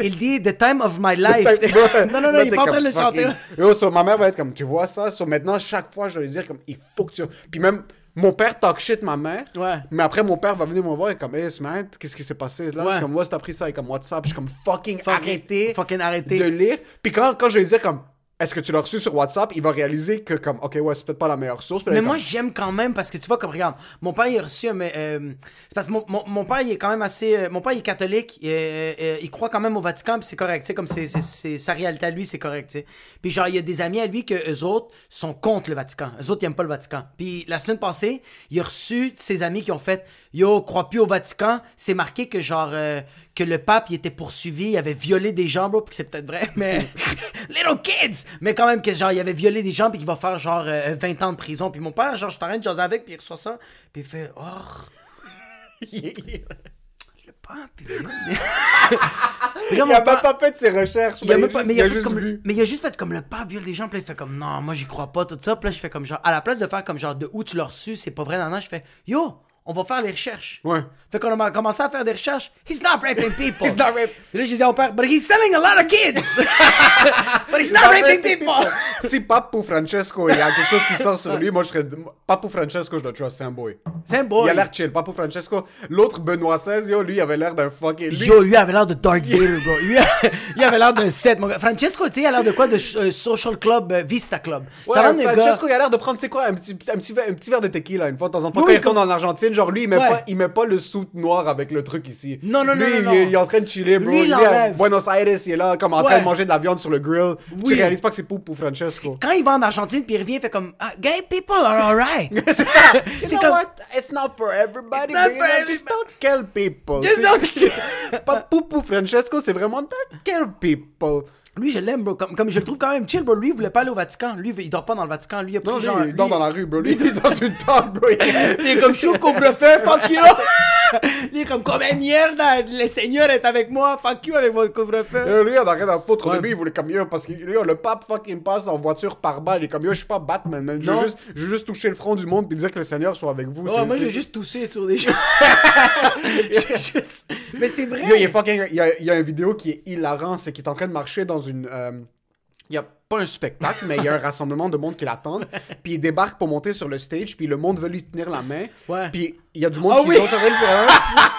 Speaker 3: Il dit The time of my life. non, non, non, il est pas en train de le chanter.
Speaker 2: Yo, so, ma mère va être comme, tu vois ça? So, maintenant, chaque fois, je vais lui dire comme, il faut que tu... Puis même, mon père talk shit ma mère.
Speaker 3: Ouais.
Speaker 2: Mais après, mon père va venir me voir et comme, hey, Smart, qu'est-ce qui s'est passé là?
Speaker 3: Ouais.
Speaker 2: Je suis comme, moi, t'as pris ça? Et comme, WhatsApp. Je suis comme, fucking,
Speaker 3: Fucking- fucking arrêtez.
Speaker 2: de lire. Puis quand, quand je vais lui dire comme, est-ce que tu l'as reçu sur WhatsApp? Il va réaliser que comme, ok, ouais, c'est peut-être pas la meilleure source.
Speaker 3: Mais moi,
Speaker 2: comme,
Speaker 3: j'aime quand même parce que tu vois, comme regarde, mon père, il a reçu un. mais, euh, c'est parce que mon, mon, mon père, il est quand même assez. euh, mon père, il est catholique, il, euh, il croit quand même au Vatican, puis c'est correct, tu sais, comme c'est, sa réalité à lui, c'est correct, tu sais. Puis genre, il y a des amis à lui que eux autres sont contre le Vatican. Eux autres, ils aiment pas le Vatican. Puis la semaine passée, il a reçu ses amis qui ont fait Yo, crois plus au Vatican. C'est marqué que genre. euh, que le pape, il était poursuivi, il avait violé des gens, bro, puis c'est peut-être vrai, mais. Little kids! Mais quand même, que genre, il avait violé des gens, puis qu'il va faire genre euh, 20 ans de prison. Puis mon père, genre, je t'arrête de jaser avec, puis il reçoit ça, puis il fait, oh, le pape, il
Speaker 2: a même pas fait de ses recherches.
Speaker 3: il a même pas- mais
Speaker 2: il a
Speaker 3: fait
Speaker 2: juste
Speaker 3: comme,
Speaker 2: vu.
Speaker 3: mais il a juste fait comme le pape viole des gens, puis là, il fait comme non, moi j'y crois pas, tout ça. Puis là, je fais comme genre, à la place de faire comme genre de où tu l'as reçu, c'est pas vrai, non, non, je fais yo, on va faire les recherches.
Speaker 2: Ouais.
Speaker 3: Fait qu'on a commencé à faire des recherches. He's not raping people.
Speaker 2: He's not rape-
Speaker 3: Puis là, je disais à mon père, but he's selling a lot of kids. but he's not raping people.
Speaker 2: si Papu Francesco, il y a quelque chose qui sort sur lui, moi je serais. Papu Francesco, je le trust, c'est un boy.
Speaker 3: C'est un boy.
Speaker 2: Il a l'air chill. Papu Francesco. L'autre, Benoît XVI, yo, lui, il avait l'air d'un fucking. Lui,
Speaker 3: Yo, lui avait l'air de Darth Vader, bro. Lui, lui avait l'air d'un set, mon gars. Francesco, tu sais, il a l'air de quoi? De euh, Social Club, euh, Vista Club.
Speaker 2: Ouais,
Speaker 3: ça d'un gars.
Speaker 2: Francesco, il a l'air de prendre, c'est quoi, un petit, un, petit, verre- un petit verre de tequila une fois de temps en temps. Quand il retourne en Argentine, genre lui, il met,
Speaker 3: Ouais.
Speaker 2: pas, il met pas le soute noir avec le truc ici.
Speaker 3: Non, non, non,
Speaker 2: Lui,
Speaker 3: non,
Speaker 2: il,
Speaker 3: non.
Speaker 2: est- il est en train de chiller, bro.
Speaker 3: Lui, il
Speaker 2: Lui, à
Speaker 3: l'enlève.
Speaker 2: Buenos Aires, il est là, comme en train de manger de la viande sur le grill.
Speaker 3: Oui.
Speaker 2: Tu réalises pas que c'est pour, pour Francesco.
Speaker 3: Quand il va en Argentine, puis il revient, il fait comme ah, Gay people are alright.
Speaker 2: c'est ça.
Speaker 3: C'est comme-
Speaker 2: what? It's not for everybody.
Speaker 3: Not for
Speaker 2: Just don't kill people.
Speaker 3: Just
Speaker 2: C'est-
Speaker 3: don't
Speaker 2: Pas Poupou Francesco, c'est vraiment don't kill people.
Speaker 3: Lui, je l'aime, bro. Comme, comme je le trouve quand même chill, bro. Lui, il voulait pas aller au Vatican. Lui, il dort pas dans le Vatican. Lui, il a pris
Speaker 2: Non, lui,
Speaker 3: genre.
Speaker 2: il dort
Speaker 3: lui-
Speaker 2: dans la rue, bro. Lui, il est dans une tente, bro. Il-
Speaker 3: est comme chaud couvre-feu, fuck you! Il est comme, comme merde, le Seigneur est avec moi, fuck you avec votre couvre-feu.
Speaker 2: Euh, lui, on a rien à foutre. Au début, il voulait comme yo, parce que yo, le pape fucking passe en voiture par balle. Il est comme yo, je suis pas Batman, man. Je veux, juste, je veux juste toucher le front du monde puis dire que le Seigneur soit avec vous. C'est-
Speaker 3: moi, je vais juste tousser sur des juste- Mais c'est vrai.
Speaker 2: Yo, il est fucking. Il y a, il y a une vidéo qui est hilarant, c'est qu'il est en train de marcher dans une. euh, Il y a pas un spectacle, mais il y a un rassemblement de monde qui l'attendent. Puis il débarque pour monter sur le stage, puis le monde veut lui tenir la main.
Speaker 3: Ouais.
Speaker 2: Puis il y a du monde
Speaker 3: Ah
Speaker 2: qui
Speaker 3: oui.
Speaker 2: sur elle,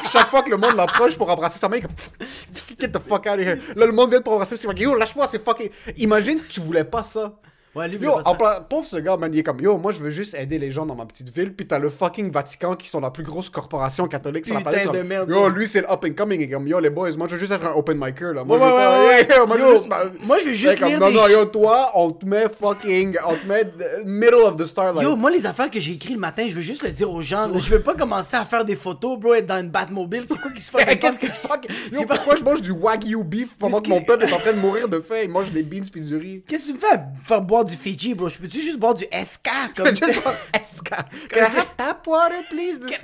Speaker 2: Puis chaque fois que le monde l'approche pour embrasser sa main, il est comme Get the fuck out of here. Là, le monde vient pour embrasser, c'est Yo, lâche-moi, c'est fucking. Imagine, tu voulais pas ça.
Speaker 3: Ouais, lui,
Speaker 2: Yo, en pla- pauvre ce gars, man, il est comme Yo, moi je veux juste aider les gens dans ma petite ville. Puis t'as le fucking Vatican qui sont la plus grosse corporation catholique sur la
Speaker 3: Putain
Speaker 2: planète.
Speaker 3: de
Speaker 2: Comme,
Speaker 3: merde,
Speaker 2: Yo, lui c'est le up and coming. Il est comme Yo, les boys, moi je veux juste être un open micer là. Moi
Speaker 3: Ouais,
Speaker 2: je veux
Speaker 3: ouais,
Speaker 2: pas-. Yo, je veux juste.
Speaker 3: moi, je veux juste
Speaker 2: comme,
Speaker 3: lire
Speaker 2: Non,
Speaker 3: des
Speaker 2: non, yo, toi, on te met fucking. On te met middle of the starlight.
Speaker 3: Yo, moi, les affaires que j'ai écrites le matin, je veux juste le dire aux gens. là. Je veux pas commencer à faire des photos, bro, être dans une Batmobile. C'est quoi qui se fait?
Speaker 2: Qu'est-ce que tu fuck? Yo, pourquoi je mange du wagyu beef pendant que mon peuple est en train de mourir de faim? Il mange des beans puis du riz.
Speaker 3: Qu'est-ce que tu me fais? Faire boire du Fiji, bro? Je peux-tu juste boire du SK? Comme...
Speaker 2: Just want SK. Can I have tap water, please? This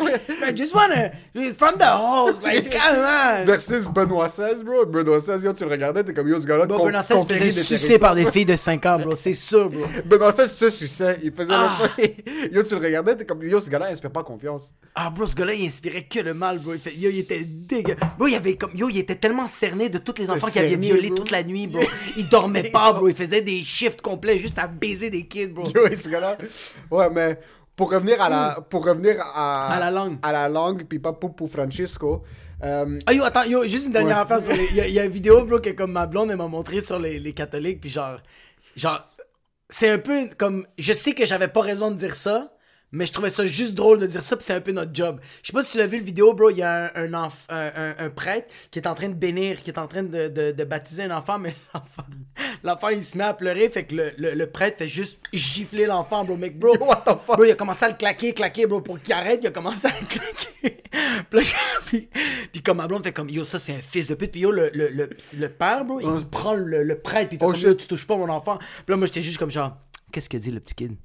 Speaker 3: I just wanna... From the hose, like, come on!
Speaker 2: Versus Benoît XVI, bro. Benoît XVI, yo, tu le regardais, t'es comme yo, ce gars-là,
Speaker 3: Bon, Benoît XVI faisait sucer par des filles de 5 ans, bro. C'est sûr, bro.
Speaker 2: Benoît XVI se suçait. Il faisait
Speaker 3: Ah.
Speaker 2: le Yo, tu le regardais, t'es comme yo, ce gars-là, il inspire pas confiance.
Speaker 3: Ah, bro, ce gars-là, il inspirait que le mal, bro. Yo, il était dégueu. Bro, il avait comme... Yo, il était tellement cerné de tous les enfants qu'il avait violés toute la nuit, bro. Il dormait pas, bro. Il faisait des shifts complets juste à baiser des kids, bro.
Speaker 2: Yo, ce gars-là. Ouais, mais pour revenir à la, pour revenir à,
Speaker 3: À la langue.
Speaker 2: à la langue, puis pas pour, pour Francisco. euh,
Speaker 3: Ah yo, attends, yo, juste une dernière
Speaker 2: Ouais.
Speaker 3: affaire sur les. Il y, a- il y a une vidéo, bro, que comme ma blonde, elle m'a montré sur les, les catholiques, puis genre. Genre. C'est un peu comme. Je sais que j'avais pas raison de dire ça, mais je trouvais ça juste drôle de dire ça, puis c'est un peu notre job. Je sais pas si tu l'as vu le vidéo, bro, il y a un, un, enf- un, un- prêtre qui est en train de bénir, qui est en train de, de, de baptiser un enfant, mais l'enfant, l'enfant il se met à pleurer, fait que le, le, le prêtre fait juste gifler l'enfant, bro. Mec, bro.
Speaker 2: What the fuck?
Speaker 3: Bro, il a commencé à le claquer, claquer, bro, pour qu'il arrête, il a commencé à le claquer. puis, je- puis, puis comme ma blonde fait comme, yo, ça c'est un fils de pute. Puis yo, le, le, le, le père, bro, il prend le, le prêtre, puis il fait
Speaker 2: Oh,
Speaker 3: comme, yo,
Speaker 2: shit.
Speaker 3: tu touches pas mon enfant. Puis là, moi, j'étais juste comme genre, qu'est-ce que dit le petit kid?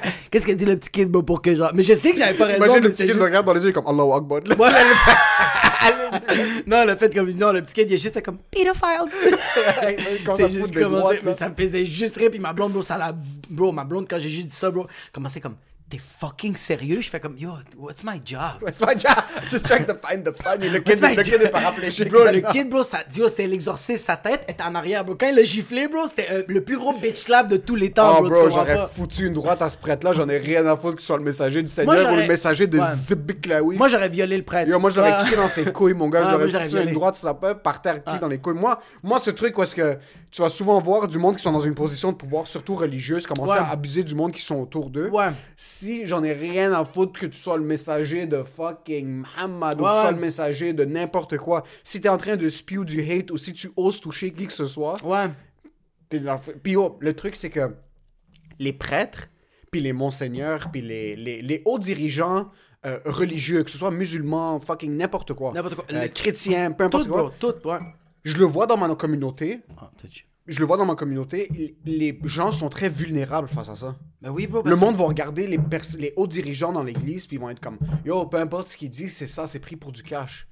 Speaker 3: Qu'est-ce que dit le petit kid, bro, pour que genre. Mais je sais que j'avais pas raison.
Speaker 2: Imagine
Speaker 3: mais
Speaker 2: le petit kid
Speaker 3: juste-
Speaker 2: le regarde dans les yeux comme Allahu Akbar. là.
Speaker 3: Ouais, le- non, le fait comme. Non, le petit kid, il est juste comme pedophiles. C'est juste commencé,
Speaker 2: droites,
Speaker 3: mais ça me faisait juste rire, puis ma blonde, bro, ça la. Bro, ma blonde, quand j'ai juste dit ça, bro, commençait comme. T'es fucking sérieux? Je fais comme, yo, what's my job?
Speaker 2: It's my job? Just trying to find the funny. Le kid,
Speaker 3: What's
Speaker 2: le kid est paraplégique.
Speaker 3: Bro, le
Speaker 2: maintenant.
Speaker 3: kid, bro, ça, c'était l'exorciste, sa tête était en arrière, bro. Quand il l'a giflé, bro, c'était euh, le plus gros bitch slap de tous les temps,
Speaker 2: Oh,
Speaker 3: bro.
Speaker 2: bro, j'aurais foutu une droite à ce prêtre-là. J'en ai rien à foutre que ce soit le messager du Seigneur ou
Speaker 3: j'aurais-
Speaker 2: le messager de
Speaker 3: Ouais.
Speaker 2: Zibiklaoui.
Speaker 3: Moi, j'aurais violé le prêtre.
Speaker 2: Yo, moi, je l'aurais
Speaker 3: Ouais.
Speaker 2: kické dans ses couilles, mon gars. L'aurais
Speaker 3: j'aurais
Speaker 2: foutu une droite, ça peut, par terre, kick
Speaker 3: Ah.
Speaker 2: dans les couilles. Moi, moi, ce truc, où est-ce que tu vas souvent voir du monde qui sont dans une position de pouvoir, surtout religieuse, commencer
Speaker 3: Ouais.
Speaker 2: à abuser du monde qui sont autour d'eux.
Speaker 3: Ouais.
Speaker 2: Si j'en ai rien à foutre que tu sois le messager de fucking Muhammad ou que tu sois le messager de n'importe quoi, si t'es en train de spew du hate ou si tu oses toucher qui que ce soit,
Speaker 3: Ouais.
Speaker 2: T'es dans- Puis oh, le truc, c'est que les prêtres, puis les monseigneurs, puis les, les, les hauts dirigeants euh, religieux, que ce soit musulmans, fucking n'importe quoi,
Speaker 3: N'importe quoi.
Speaker 2: euh, chrétiens, peu importe
Speaker 3: Tout,
Speaker 2: quoi,
Speaker 3: bro, tout, ouais.
Speaker 2: je le vois dans ma communauté,
Speaker 3: Ah.
Speaker 2: Je le vois dans ma communauté, les gens sont très vulnérables face à ça.
Speaker 3: Ben oui, bro.
Speaker 2: Le
Speaker 3: que-
Speaker 2: monde va regarder les, hauts dirigeants dans l'église, puis ils vont être comme Yo, peu importe ce qu'ils disent, c'est ça, c'est pris pour du cash.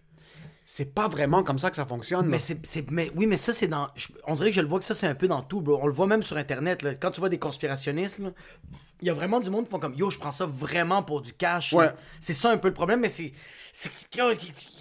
Speaker 2: C'est pas vraiment comme ça que ça fonctionne.
Speaker 3: Mais c'est- mais oui, mais ça c'est dans. je- on dirait que je le vois que ça c'est un peu dans tout, bro. On le voit même sur internet. Là. Quand tu vois des conspirationnistes, là, il y a vraiment du monde qui font comme yo, je prends ça vraiment pour du cash.
Speaker 2: Ouais.
Speaker 3: C'est ça un peu le problème, mais c'est,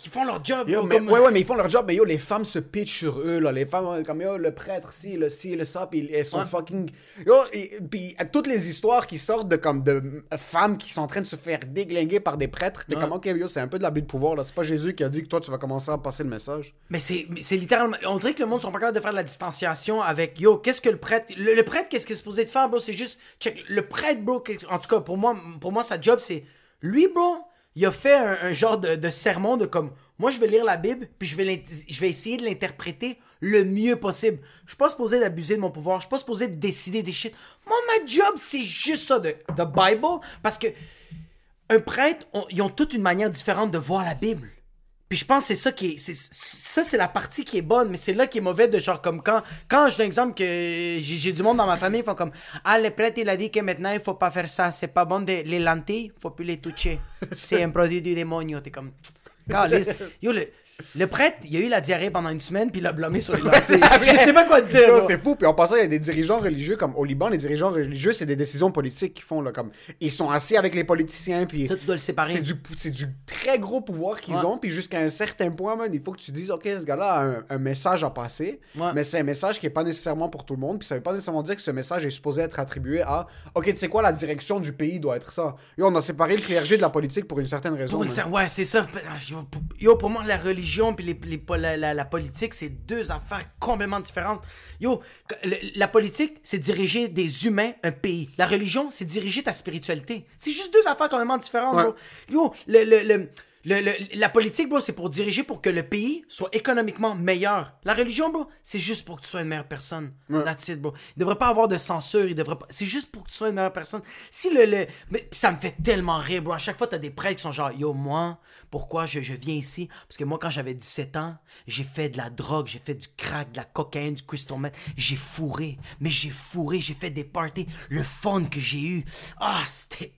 Speaker 3: ils font leur job.
Speaker 2: Yo, mais,
Speaker 3: comme-
Speaker 2: ouais, ouais, mais ils font leur job, mais yo, les femmes se pitchent sur eux, là. Les femmes, comme yo, le prêtre, si, le ci, le ça, puis elles sont
Speaker 3: Ouais.
Speaker 2: fucking. Yo, et, puis toutes les histoires qui sortent de, comme, de euh, femmes qui sont en train de se faire déglinguer par des prêtres, t'es comme, ok, yo, c'est un peu de l'abus de pouvoir, là. C'est pas Jésus qui a dit que toi, tu vas commencer à passer le message.
Speaker 3: Mais c'est, mais c'est littéralement. On dirait que le monde sont pas capables de faire de la distanciation avec yo, qu'est-ce que le prêtre. Le, le prêtre, qu'est-ce qu'il est supposé de faire, bro? C'est juste. Check. Le prêtre, en tout cas, pour moi, pour moi sa job, c'est. Lui, bro, il a fait un, genre de, sermon de comme. Moi, je vais lire la Bible, puis je vais, je vais essayer de l'interpréter le mieux possible. Je suis pas supposé d'abuser de mon pouvoir. Je suis pas supposé de décider des shit. Moi, ma job, c'est juste ça, de, de Bible. Parce que un prêtre, ils ont toute une manière différente de voir la Bible. Puis je pense que c'est ça qui est. c'est- ça, c'est la partie qui est bonne, mais c'est là qui est mauvais de genre comme quand. Quand je donne exemple que j'ai du monde dans ma famille, ils font comme Ah, le prêtre, il a dit que maintenant, il faut pas faire ça. C'est pas bon de. Les lentilles, faut plus les toucher. C'est un produit du démonio. T'es comme. Yo, le, le prêtre, il a eu la diarrhée pendant une semaine, puis il a blâmé sur les lentilles. je sais pas quoi te dire.
Speaker 2: C'est fou. Puis en passant, il y a des dirigeants religieux, comme au Liban, les dirigeants religieux, c'est des décisions politiques qu'ils font, là. Comme, ils sont assis avec les politiciens, puis.
Speaker 3: Ça, tu dois le séparer.
Speaker 2: C'est du, c'est du très gros pouvoir qu'ils
Speaker 3: Ouais.
Speaker 2: ont, puis jusqu'à un certain point, man, il faut que tu dises, OK, ce gars-là a un, un message à passer,
Speaker 3: Ouais.
Speaker 2: mais c'est un message qui n'est pas nécessairement pour tout le monde, puis ça veut pas nécessairement dire que ce message est supposé être attribué à, OK, tu sais quoi, la direction du pays doit être ça. Yo, on a séparé le clergé de la politique pour une certaine raison.
Speaker 3: Pour ouais, c'est ça. Yo, pour moi, la religion puis les, les- la, la- la politique, c'est deux affaires complètement différentes. Yo, le- la politique, c'est diriger des humains, un pays. La religion, c'est diriger ta spiritualité. C'est juste deux affaires complètement différentes,
Speaker 2: Ouais.
Speaker 3: Yo, le, le- le- le- le- la politique, bro, c'est pour diriger pour que le pays soit économiquement meilleur. La religion, bro, c'est juste pour que tu sois une meilleure personne.
Speaker 2: Ouais.
Speaker 3: That's it, bro. Il devrait pas avoir de censure. Il devrait pas... C'est juste pour que tu sois une meilleure personne. Si le. le... Mais ça me fait tellement rire, bro. À chaque fois, t'as des prêtres qui sont genre, yo, moi, pourquoi je, je viens ici? Parce que moi, quand j'avais 17 ans, j'ai fait de la drogue, j'ai fait du crack, de la cocaïne, du crystal meth. J'ai fourré. Mais j'ai fourré, j'ai fait des parties. Le fun que j'ai eu. Ah, c'était.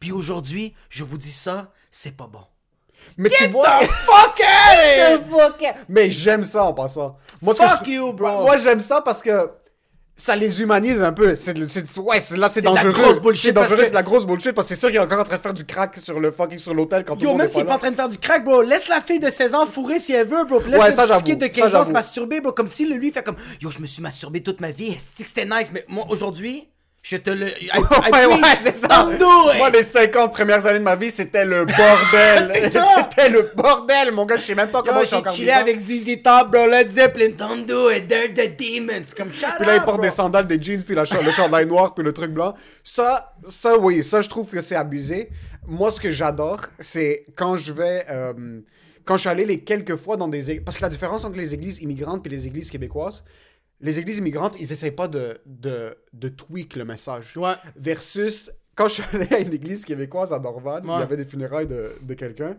Speaker 3: Puis aujourd'hui, je vous dis ça, c'est pas bon.
Speaker 2: Mais tu vois.
Speaker 3: Fuck
Speaker 2: Get the fuck out. Mais j'aime ça en passant. Moi,
Speaker 3: Fuck
Speaker 2: je-
Speaker 3: you, bro.
Speaker 2: Moi, j'aime ça parce que ça les humanise un peu. C'est, le- c'est- ouais, c'est- là, c'est
Speaker 3: C'est de la
Speaker 2: dangereux.
Speaker 3: grosse bullshit
Speaker 2: C'est dangereux,
Speaker 3: que-
Speaker 2: c'est de la grosse bullshit parce que c'est sûr qu'il est encore en train de faire du crack sur le fucking sur l'hôtel quand tout le
Speaker 3: Yo,
Speaker 2: monde
Speaker 3: même s'il est
Speaker 2: pas
Speaker 3: en train de faire du crack, bro, laisse la fille de 16 ans fourrer si elle veut, bro. Puis laisse
Speaker 2: Ouais,
Speaker 3: le
Speaker 2: ça,
Speaker 3: petit
Speaker 2: j'avoue.
Speaker 3: kid de
Speaker 2: Ça,
Speaker 3: 15 ans se masturber, bro. Comme si le lui fait comme Yo, je me suis masturbé toute ma vie, c'était nice, mais moi aujourd'hui, Je te le. I, I
Speaker 2: Ouais, c'est ça. Moi, les 50 premières années de ma vie, c'était le bordel. c'était le bordel, mon gars. Je sais même pas comment
Speaker 3: Yo,
Speaker 2: je suis encore
Speaker 3: chillé avec ZZ Top, bro, Led Zeppelin, don't do it, they're the demons. Comme shut
Speaker 2: Puis là, il
Speaker 3: up,
Speaker 2: porte
Speaker 3: bro.
Speaker 2: des sandales, des jeans, puis la cha- le chandail noir, puis le truc blanc. Ça, ça, oui, ça, je trouve que c'est abusé. Moi, ce que j'adore, c'est quand je vais... euh, quand je suis allé les quelques fois dans des... ég- Parce que la différence entre les églises immigrantes et les églises québécoises, les églises immigrantes, ils essayent pas de, de, de tweak le message.
Speaker 3: Ouais.
Speaker 2: Versus, quand je suis allé à une église québécoise à Dorval, il y avait des funérailles de, de quelqu'un.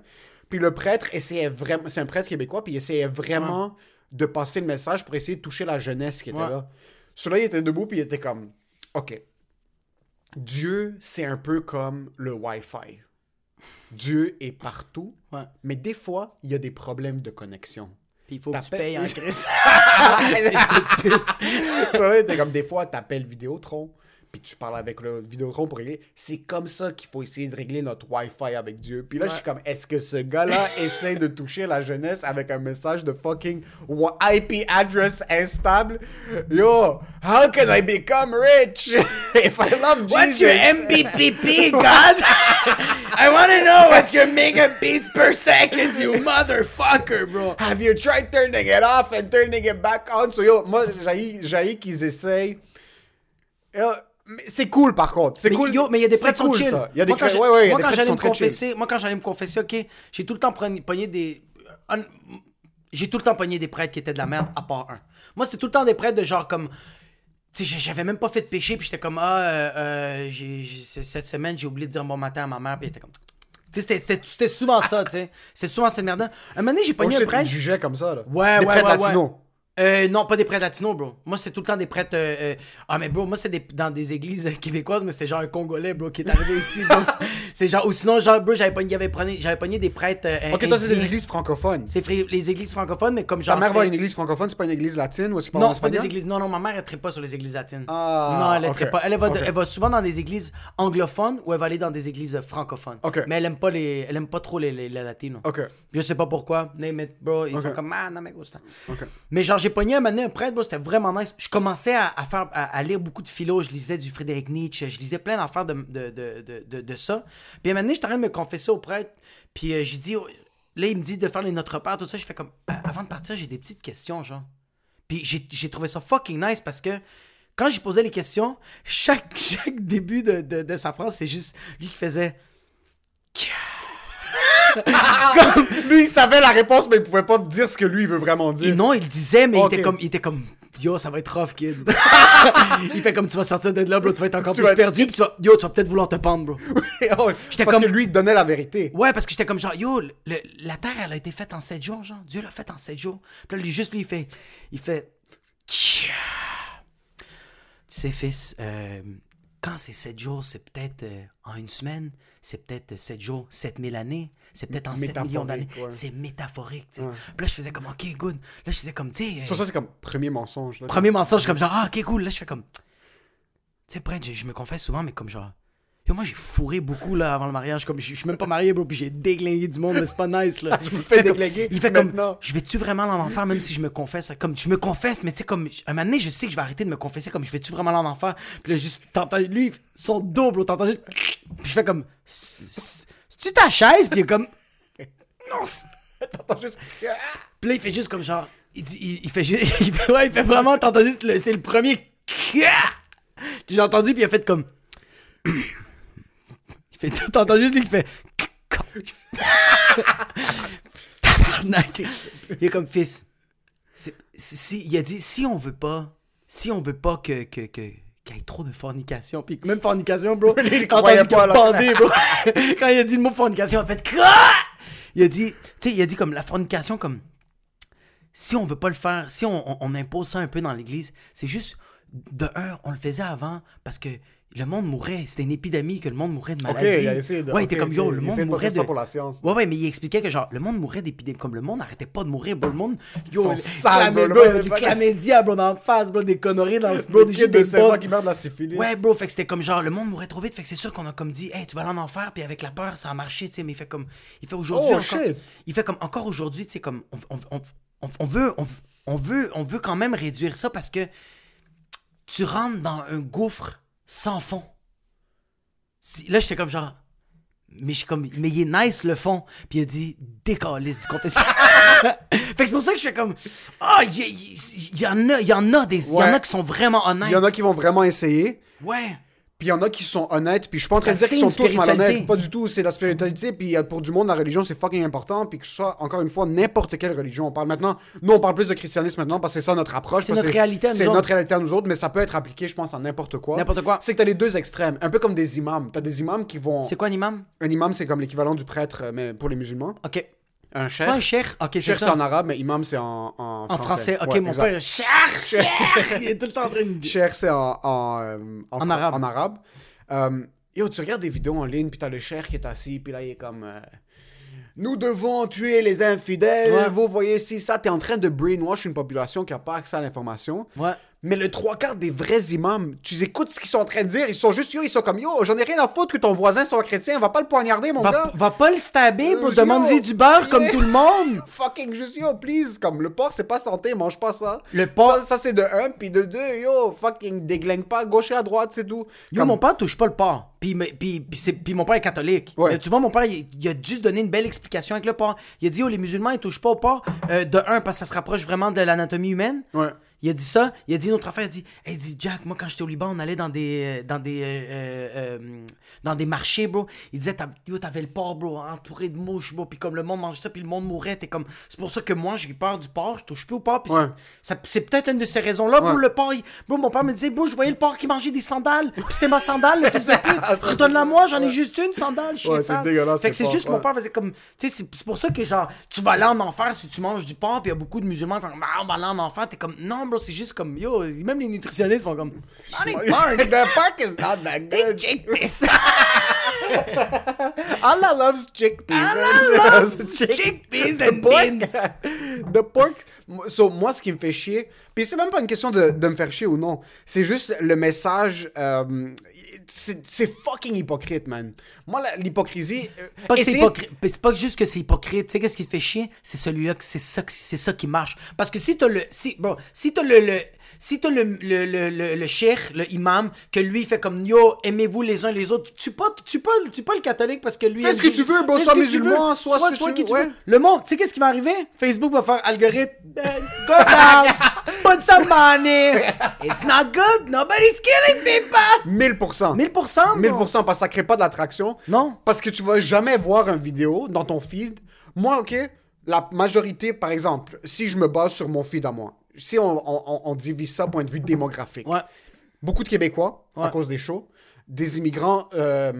Speaker 2: Puis le prêtre essayait vraiment... C'est un prêtre québécois, puis il essayait vraiment de passer le message pour essayer de toucher la jeunesse qui était là. Celui-là, il était debout, puis il était comme... OK. Dieu, c'est un peu comme le Wi-Fi. Dieu est partout, mais des fois, il y a des problèmes de connexion.
Speaker 3: Puis il faut que tu payes en
Speaker 2: il était comme des fois, t'appelles Vidéotron, puis tu parles avec le Vidéotron pour régler. C'est comme ça qu'il faut essayer de régler notre Wi-Fi avec Dieu. Puis là, je suis comme, est-ce que ce gars-là essaie de toucher la jeunesse avec un message de fucking IP address instable? Yo, how can I become rich if I love Jesus?
Speaker 3: What's your MBPP, God? I want to know what's your megabeats per second, you motherfucker, bro.
Speaker 2: Have you tried turning it off and turning it back on? So yo, moi, j'ai qu'ils essayent. Yo, c'est cool par contre. C'est cool.
Speaker 3: yo, mais il y a des
Speaker 2: c'est
Speaker 3: prêtres qui sont
Speaker 2: cool,
Speaker 3: chill.
Speaker 2: ça. Il y a des
Speaker 3: moi, quand
Speaker 2: ouais, ouais,
Speaker 3: moi, j'allais me confesser, moi, quand j'allais me confesser, ok, j'ai tout le temps pogné, des. un- J'ai tout le temps pogné des prêtres qui étaient de la merde, à part un. Moi, c'était tout le temps des prêtres de genre comme. Tu sais, j'avais même pas fait de péché, puis j'étais comme, ah, euh, euh, cette semaine, j'ai oublié de dire bon matin à ma mère, puis elle était comme. Tu sais, c'était- souvent ça, tu sais. C'était souvent cette merde Un moment donné, j'ai
Speaker 2: Oh
Speaker 3: pogné un
Speaker 2: shit, ils
Speaker 3: prêtre.
Speaker 2: jugeaient comme ça, là.
Speaker 3: Ouais,
Speaker 2: des
Speaker 3: ouais,
Speaker 2: prêtres
Speaker 3: ouais,
Speaker 2: latinos.
Speaker 3: Euh, non, pas des prêtres latinos, bro. Moi, c'était tout le temps des prêtres. euh, euh, Ah, mais bro, moi, des- dans des églises québécoises, mais c'était genre un Congolais, bro, qui est arrivé ici, bro. c'est genre. Ou sinon, genre, bro, j'avais pogné, pogné, j'avais pogné des prêtres.
Speaker 2: Ok, toi, c'est des églises francophones.
Speaker 3: C'est fri- les églises francophones, mais comme
Speaker 2: Ta
Speaker 3: genre.
Speaker 2: mère va à une église francophone, c'est pas une église latine ou parle en
Speaker 3: Non, c'est pas des églises. Non, non, ma mère, elle traite pas sur les églises latines.
Speaker 2: Ah,
Speaker 3: non, elle ne
Speaker 2: ok.
Speaker 3: traite pas. Elle, elle va, elle va souvent dans des églises anglophones ou elle va aller dans des églises francophones.
Speaker 2: Ok.
Speaker 3: Mais elle aime pas les, elle aime pas trop les, les, les latinos.
Speaker 2: Ok,
Speaker 3: Je sais pas pourquoi. Name it, bro. Ils sont comme, ah, non, mais. Mais genre, j'ai pogné moment donné un prêtre, c'était vraiment nice. Je commençais à, à faire, à, à lire beaucoup de philo. Je lisais du Frédéric Nietzsche. Je lisais plein d'affaires de, de, de, de, ça. Puis un moment j'étais en train de me confesser au prêtre. Puis euh, j'ai dit, là, il me dit de faire les Notre Père, tout ça. Je fais comme, Euh, avant de partir, j'ai des petites questions, genre. Puis j'ai trouvé ça fucking nice parce que quand j'ai posé les questions, chaque, chaque début de, de, de sa phrase, c'est juste lui qui faisait.
Speaker 2: Lui, il savait la réponse, mais il pouvait pas dire ce que lui, il veut vraiment
Speaker 3: Et
Speaker 2: dire.
Speaker 3: non, il disait, mais il, était comme, il était comme, yo, ça va être rough, kid. il fait comme, tu vas sortir de là, bro, tu vas être encore
Speaker 2: Tu
Speaker 3: plus
Speaker 2: vas
Speaker 3: perdu, puis tu vas, yo, tu vas peut-être vouloir te pendre, bro.
Speaker 2: Oh,
Speaker 3: J'étais
Speaker 2: Parce
Speaker 3: comme-
Speaker 2: que lui, il donnait la vérité.
Speaker 3: Ouais, parce que j'étais comme genre, yo, le- la terre, elle a été faite en 7 jours, genre. Dieu l'a faite en 7 jours. Puis là, lui, juste lui, il fait, il fait, tu sais, fils, euh, quand c'est 7 jours, c'est peut-être euh, en une semaine, c'est peut-être 7 jours, 7000 années, c'est peut-être en 7 millions d'années.
Speaker 2: Ouais.
Speaker 3: C'est métaphorique, tu sais.
Speaker 2: Ouais.
Speaker 3: Puis là, je faisais comme, ok, good. Là, je faisais comme, tu sais.
Speaker 2: Ça,
Speaker 3: euh,
Speaker 2: ça c'est comme premier mensonge. Là.
Speaker 3: Premier mensonge, comme genre, ah, ok, cool. Là, je fais comme. Tu sais, Brent, je, je me confesse souvent, mais comme genre. Yo, moi, j'ai fourré beaucoup, là, avant le mariage. Comme, je, je suis même pas marié, bro, puis j'ai déglingué du monde, mais c'est pas nice, là.
Speaker 2: Je me fais déglinguer
Speaker 3: Il fait comme. Je vais-tu vraiment en enfer, même si je me confesse? Comme, je me confesse, mais tu sais, comme. Un moment donné, je sais que je vais arrêter de me confesser, comme, je vais-tu vraiment en enfer? Puis là, juste, t'entends, lui, son dos, bro, t'entends juste. Puis je fais comme. C'est-tu ta chaise? Puis il est comme. Non, c'est-
Speaker 2: T'entends juste.
Speaker 3: puis là, il fait juste comme genre. Il, dit, il, il fait juste. Il fait, ouais, il fait vraiment. T'entends juste. le- C'est le premier. Puis j'ai entendu, puis il a fait comme. Il fait. T'entends juste lui qui fait. Tabarnak. Il est comme fils. Si, il a dit si on veut pas. Si on veut pas que. que, que qu'il y ait trop de fornication. Puis même fornication, bro.
Speaker 2: Il
Speaker 3: quand
Speaker 2: croyait pas,
Speaker 3: bandé, bro. quand il a dit le mot fornication, il a fait quoi? Il a dit, tu sais, il a dit comme la fornication, comme si on veut pas le faire, si on, on- on impose ça un peu dans l'église, c'est juste de un, on le faisait avant parce que le monde mourait. C'était une épidémie que le monde mourait de maladie.
Speaker 2: il a essayé de.
Speaker 3: ouais, il était
Speaker 2: ok,
Speaker 3: comme yo, le
Speaker 2: il
Speaker 3: monde
Speaker 2: essayait de
Speaker 3: mourait
Speaker 2: ça pour la science.
Speaker 3: Ouais, ouais, mais il expliquait que genre, le monde mourait d'épidémie. Comme le monde n'arrêtait pas de mourir, bro. Le monde. Yo,
Speaker 2: sont
Speaker 3: le-
Speaker 2: sales, bro,
Speaker 3: clamé-
Speaker 2: le
Speaker 3: bro,
Speaker 2: monde est
Speaker 3: du
Speaker 2: pas-
Speaker 3: chlamydia, bro, dans la face, bro, des conneries dans le bro, des
Speaker 2: kid
Speaker 3: juste
Speaker 2: de
Speaker 3: des
Speaker 2: 16 ans qui de la syphilis.
Speaker 3: Ouais, bro, fait que c'était comme genre, le monde mourait trop vite, fait que c'est sûr qu'on a comme dit, hey, tu vas aller en enfer, puis avec la peur, ça a marché, tu sais, mais il fait comme, il fait aujourd'hui
Speaker 2: Oh,
Speaker 3: encore, il fait comme encore aujourd'hui, tu sais, comme, on, on, on, on- on veut, on, on veut, on veut quand même réduire ça parce que tu rentres dans un gouffre sans fond. Là, j'étais comme genre. Mais je suis comme. Mais il est nice le fond. Puis il a dit décalisse du confession. fait que c'est pour ça que je fais comme. Ah, il y, il- il y en a, il y en a des. Il y en a qui sont vraiment
Speaker 2: Il
Speaker 3: honnêtes.
Speaker 2: y en a qui vont vraiment essayer.
Speaker 3: Ouais.
Speaker 2: Puis il y en a qui sont honnêtes, puis je suis pas en train de dire qu'ils sont tous malhonnêtes, pas du tout, c'est la spiritualité, puis euh, pour du monde, la religion, c'est fucking important, puis que ce soit, encore une fois, n'importe quelle religion. On parle maintenant, nous, on parle plus de christianisme maintenant, parce que c'est ça notre approche.
Speaker 3: C'est notre réalité à nous
Speaker 2: C'est notre réalité à nous autres, mais ça peut être appliqué, je pense, à n'importe quoi.
Speaker 3: N'importe quoi.
Speaker 2: C'est que t'as les deux extrêmes, un peu comme des imams. T'as des imams qui vont...
Speaker 3: C'est quoi un imam?
Speaker 2: Un imam, c'est comme l'équivalent du prêtre, euh, mais pour les musulmans.
Speaker 3: Ok.
Speaker 2: Un
Speaker 3: C'est pas un Ok, c'est
Speaker 2: en arabe, mais imam, c'est en, en,
Speaker 3: En français. Ok,
Speaker 2: Ouais,
Speaker 3: mon
Speaker 2: exact.
Speaker 3: père cher, cher. il est tout le temps en train de.
Speaker 2: Cher, c'est en, en, euh,
Speaker 3: En arabe.
Speaker 2: En arabe. Euh, yo, tu regardes des vidéos en ligne, puis t'as le cher qui est assis, puis là, il est comme... euh, nous devons tuer les infidèles.
Speaker 3: Ouais.
Speaker 2: Vous voyez, si ça, t'es en train de brainwash une population qui a pas accès à l'information.
Speaker 3: Ouais.
Speaker 2: Mais le trois quarts des vrais imams, tu écoutes ce qu'ils sont en train de dire, ils sont juste, yo, ils sont comme, yo, j'en ai rien à foutre que ton voisin soit chrétien, va pas le poignarder, mon
Speaker 3: Va,
Speaker 2: gars.
Speaker 3: va pas le stabber pour
Speaker 2: Euh,
Speaker 3: demander
Speaker 2: yo,
Speaker 3: du beurre comme tout le monde.
Speaker 2: Fucking juste, yo, please, comme le porc, c'est pas santé, mange pas ça.
Speaker 3: Le porc-
Speaker 2: Ça, ça, c'est de un, puis de deux, yo, fucking déglingue pas à gauche et à droite, c'est tout.
Speaker 3: Yo,
Speaker 2: Comme-
Speaker 3: mon père touche pas le porc. Puis, mon père est catholique.
Speaker 2: Ouais.
Speaker 3: Tu vois, mon père, il, il a juste donné une belle explication avec le porc. Il a dit, oh, les musulmans, ils touchent pas au porc. euh, de un, parce que ça se rapproche vraiment de l'anatomie humaine.
Speaker 2: Ouais.
Speaker 3: Il a dit ça. Il a dit une autre affaire. Il a dit, hey, dit Jack, moi quand j'étais au Liban, on allait dans des, euh, dans des, euh, euh, dans des marchés, bro. Il disait, t'avais le porc, bro, entouré de mouches, bro. Puis comme le monde mangeait ça, puis le monde mourait. T'es comme, c'est pour ça que moi j'ai peur du porc. Je touche plus au porc. Puis
Speaker 2: Ouais.
Speaker 3: c'est- peut-être une de ces raisons-là, bro.
Speaker 2: Ouais.
Speaker 3: Le porc, il- bro, mon père me disait, bro, je voyais le porc qui mangeait des sandales. C'était ma sandale,
Speaker 2: c'est-
Speaker 3: Redonne-la moi, j'en ai juste une sandale. je suis
Speaker 2: Ouais, c'est dégueulasse,
Speaker 3: Fait que c'est juste mon père faisait comme, tu sais, c'est c'est pour ça que genre, tu vas aller en enfer si tu manges du porc. Puis il y a beaucoup de musulmans qui font, Ah, on va aller en enfer. T'es comme, non, bro, c'est juste comme, yo, même les nutritionnistes font comme, on est porc.
Speaker 2: The park is not that good.
Speaker 3: Chickpeas.
Speaker 2: Allah loves chickpeas.
Speaker 3: Allah loves chickpeas
Speaker 2: The
Speaker 3: and
Speaker 2: pork-
Speaker 3: beans.
Speaker 2: The pork. So, moi, ce qui me fait chier, puis c'est même pas une question de, de me faire chier ou non, c'est juste le message. euh, c'est fucking hypocrite, man. Moi, l'hypocrisie. euh,
Speaker 3: c'est C'est pas juste que c'est hypocrite. Tu sais, qu'est-ce qui te fait chier? C'est celui-là, c'est ça, ça qui marche. Parce que si t'as le, si, bro, si t'as le, le, si t'as le, le, le, le, le cheikh, le imam, que lui fait comme yo, aimez-vous les uns les autres, tu pas, tu pas, tu pas le catholique parce que lui.
Speaker 2: Fais ce que tu veux,
Speaker 3: que tu
Speaker 2: musulman, que
Speaker 3: sois
Speaker 2: tu
Speaker 3: qui tu veux. Le monde, tu sais qu'est-ce qui va arriver? Facebook va faire algorithme. Go down, put some money. It's not good. Nobody's killing people.
Speaker 2: 1000%.
Speaker 3: 1000%. bro.
Speaker 2: 1000% parce que ça crée pas d'attraction.
Speaker 3: Non.
Speaker 2: Parce que tu vas jamais voir une vidéo dans ton feed. Moi, ok, la majorité, par exemple, si je me base sur mon feed à moi, si on, on- on- on divise ça point de vue démographique,
Speaker 3: Ouais.
Speaker 2: beaucoup de Québécois à cause des shows, des immigrants. euh,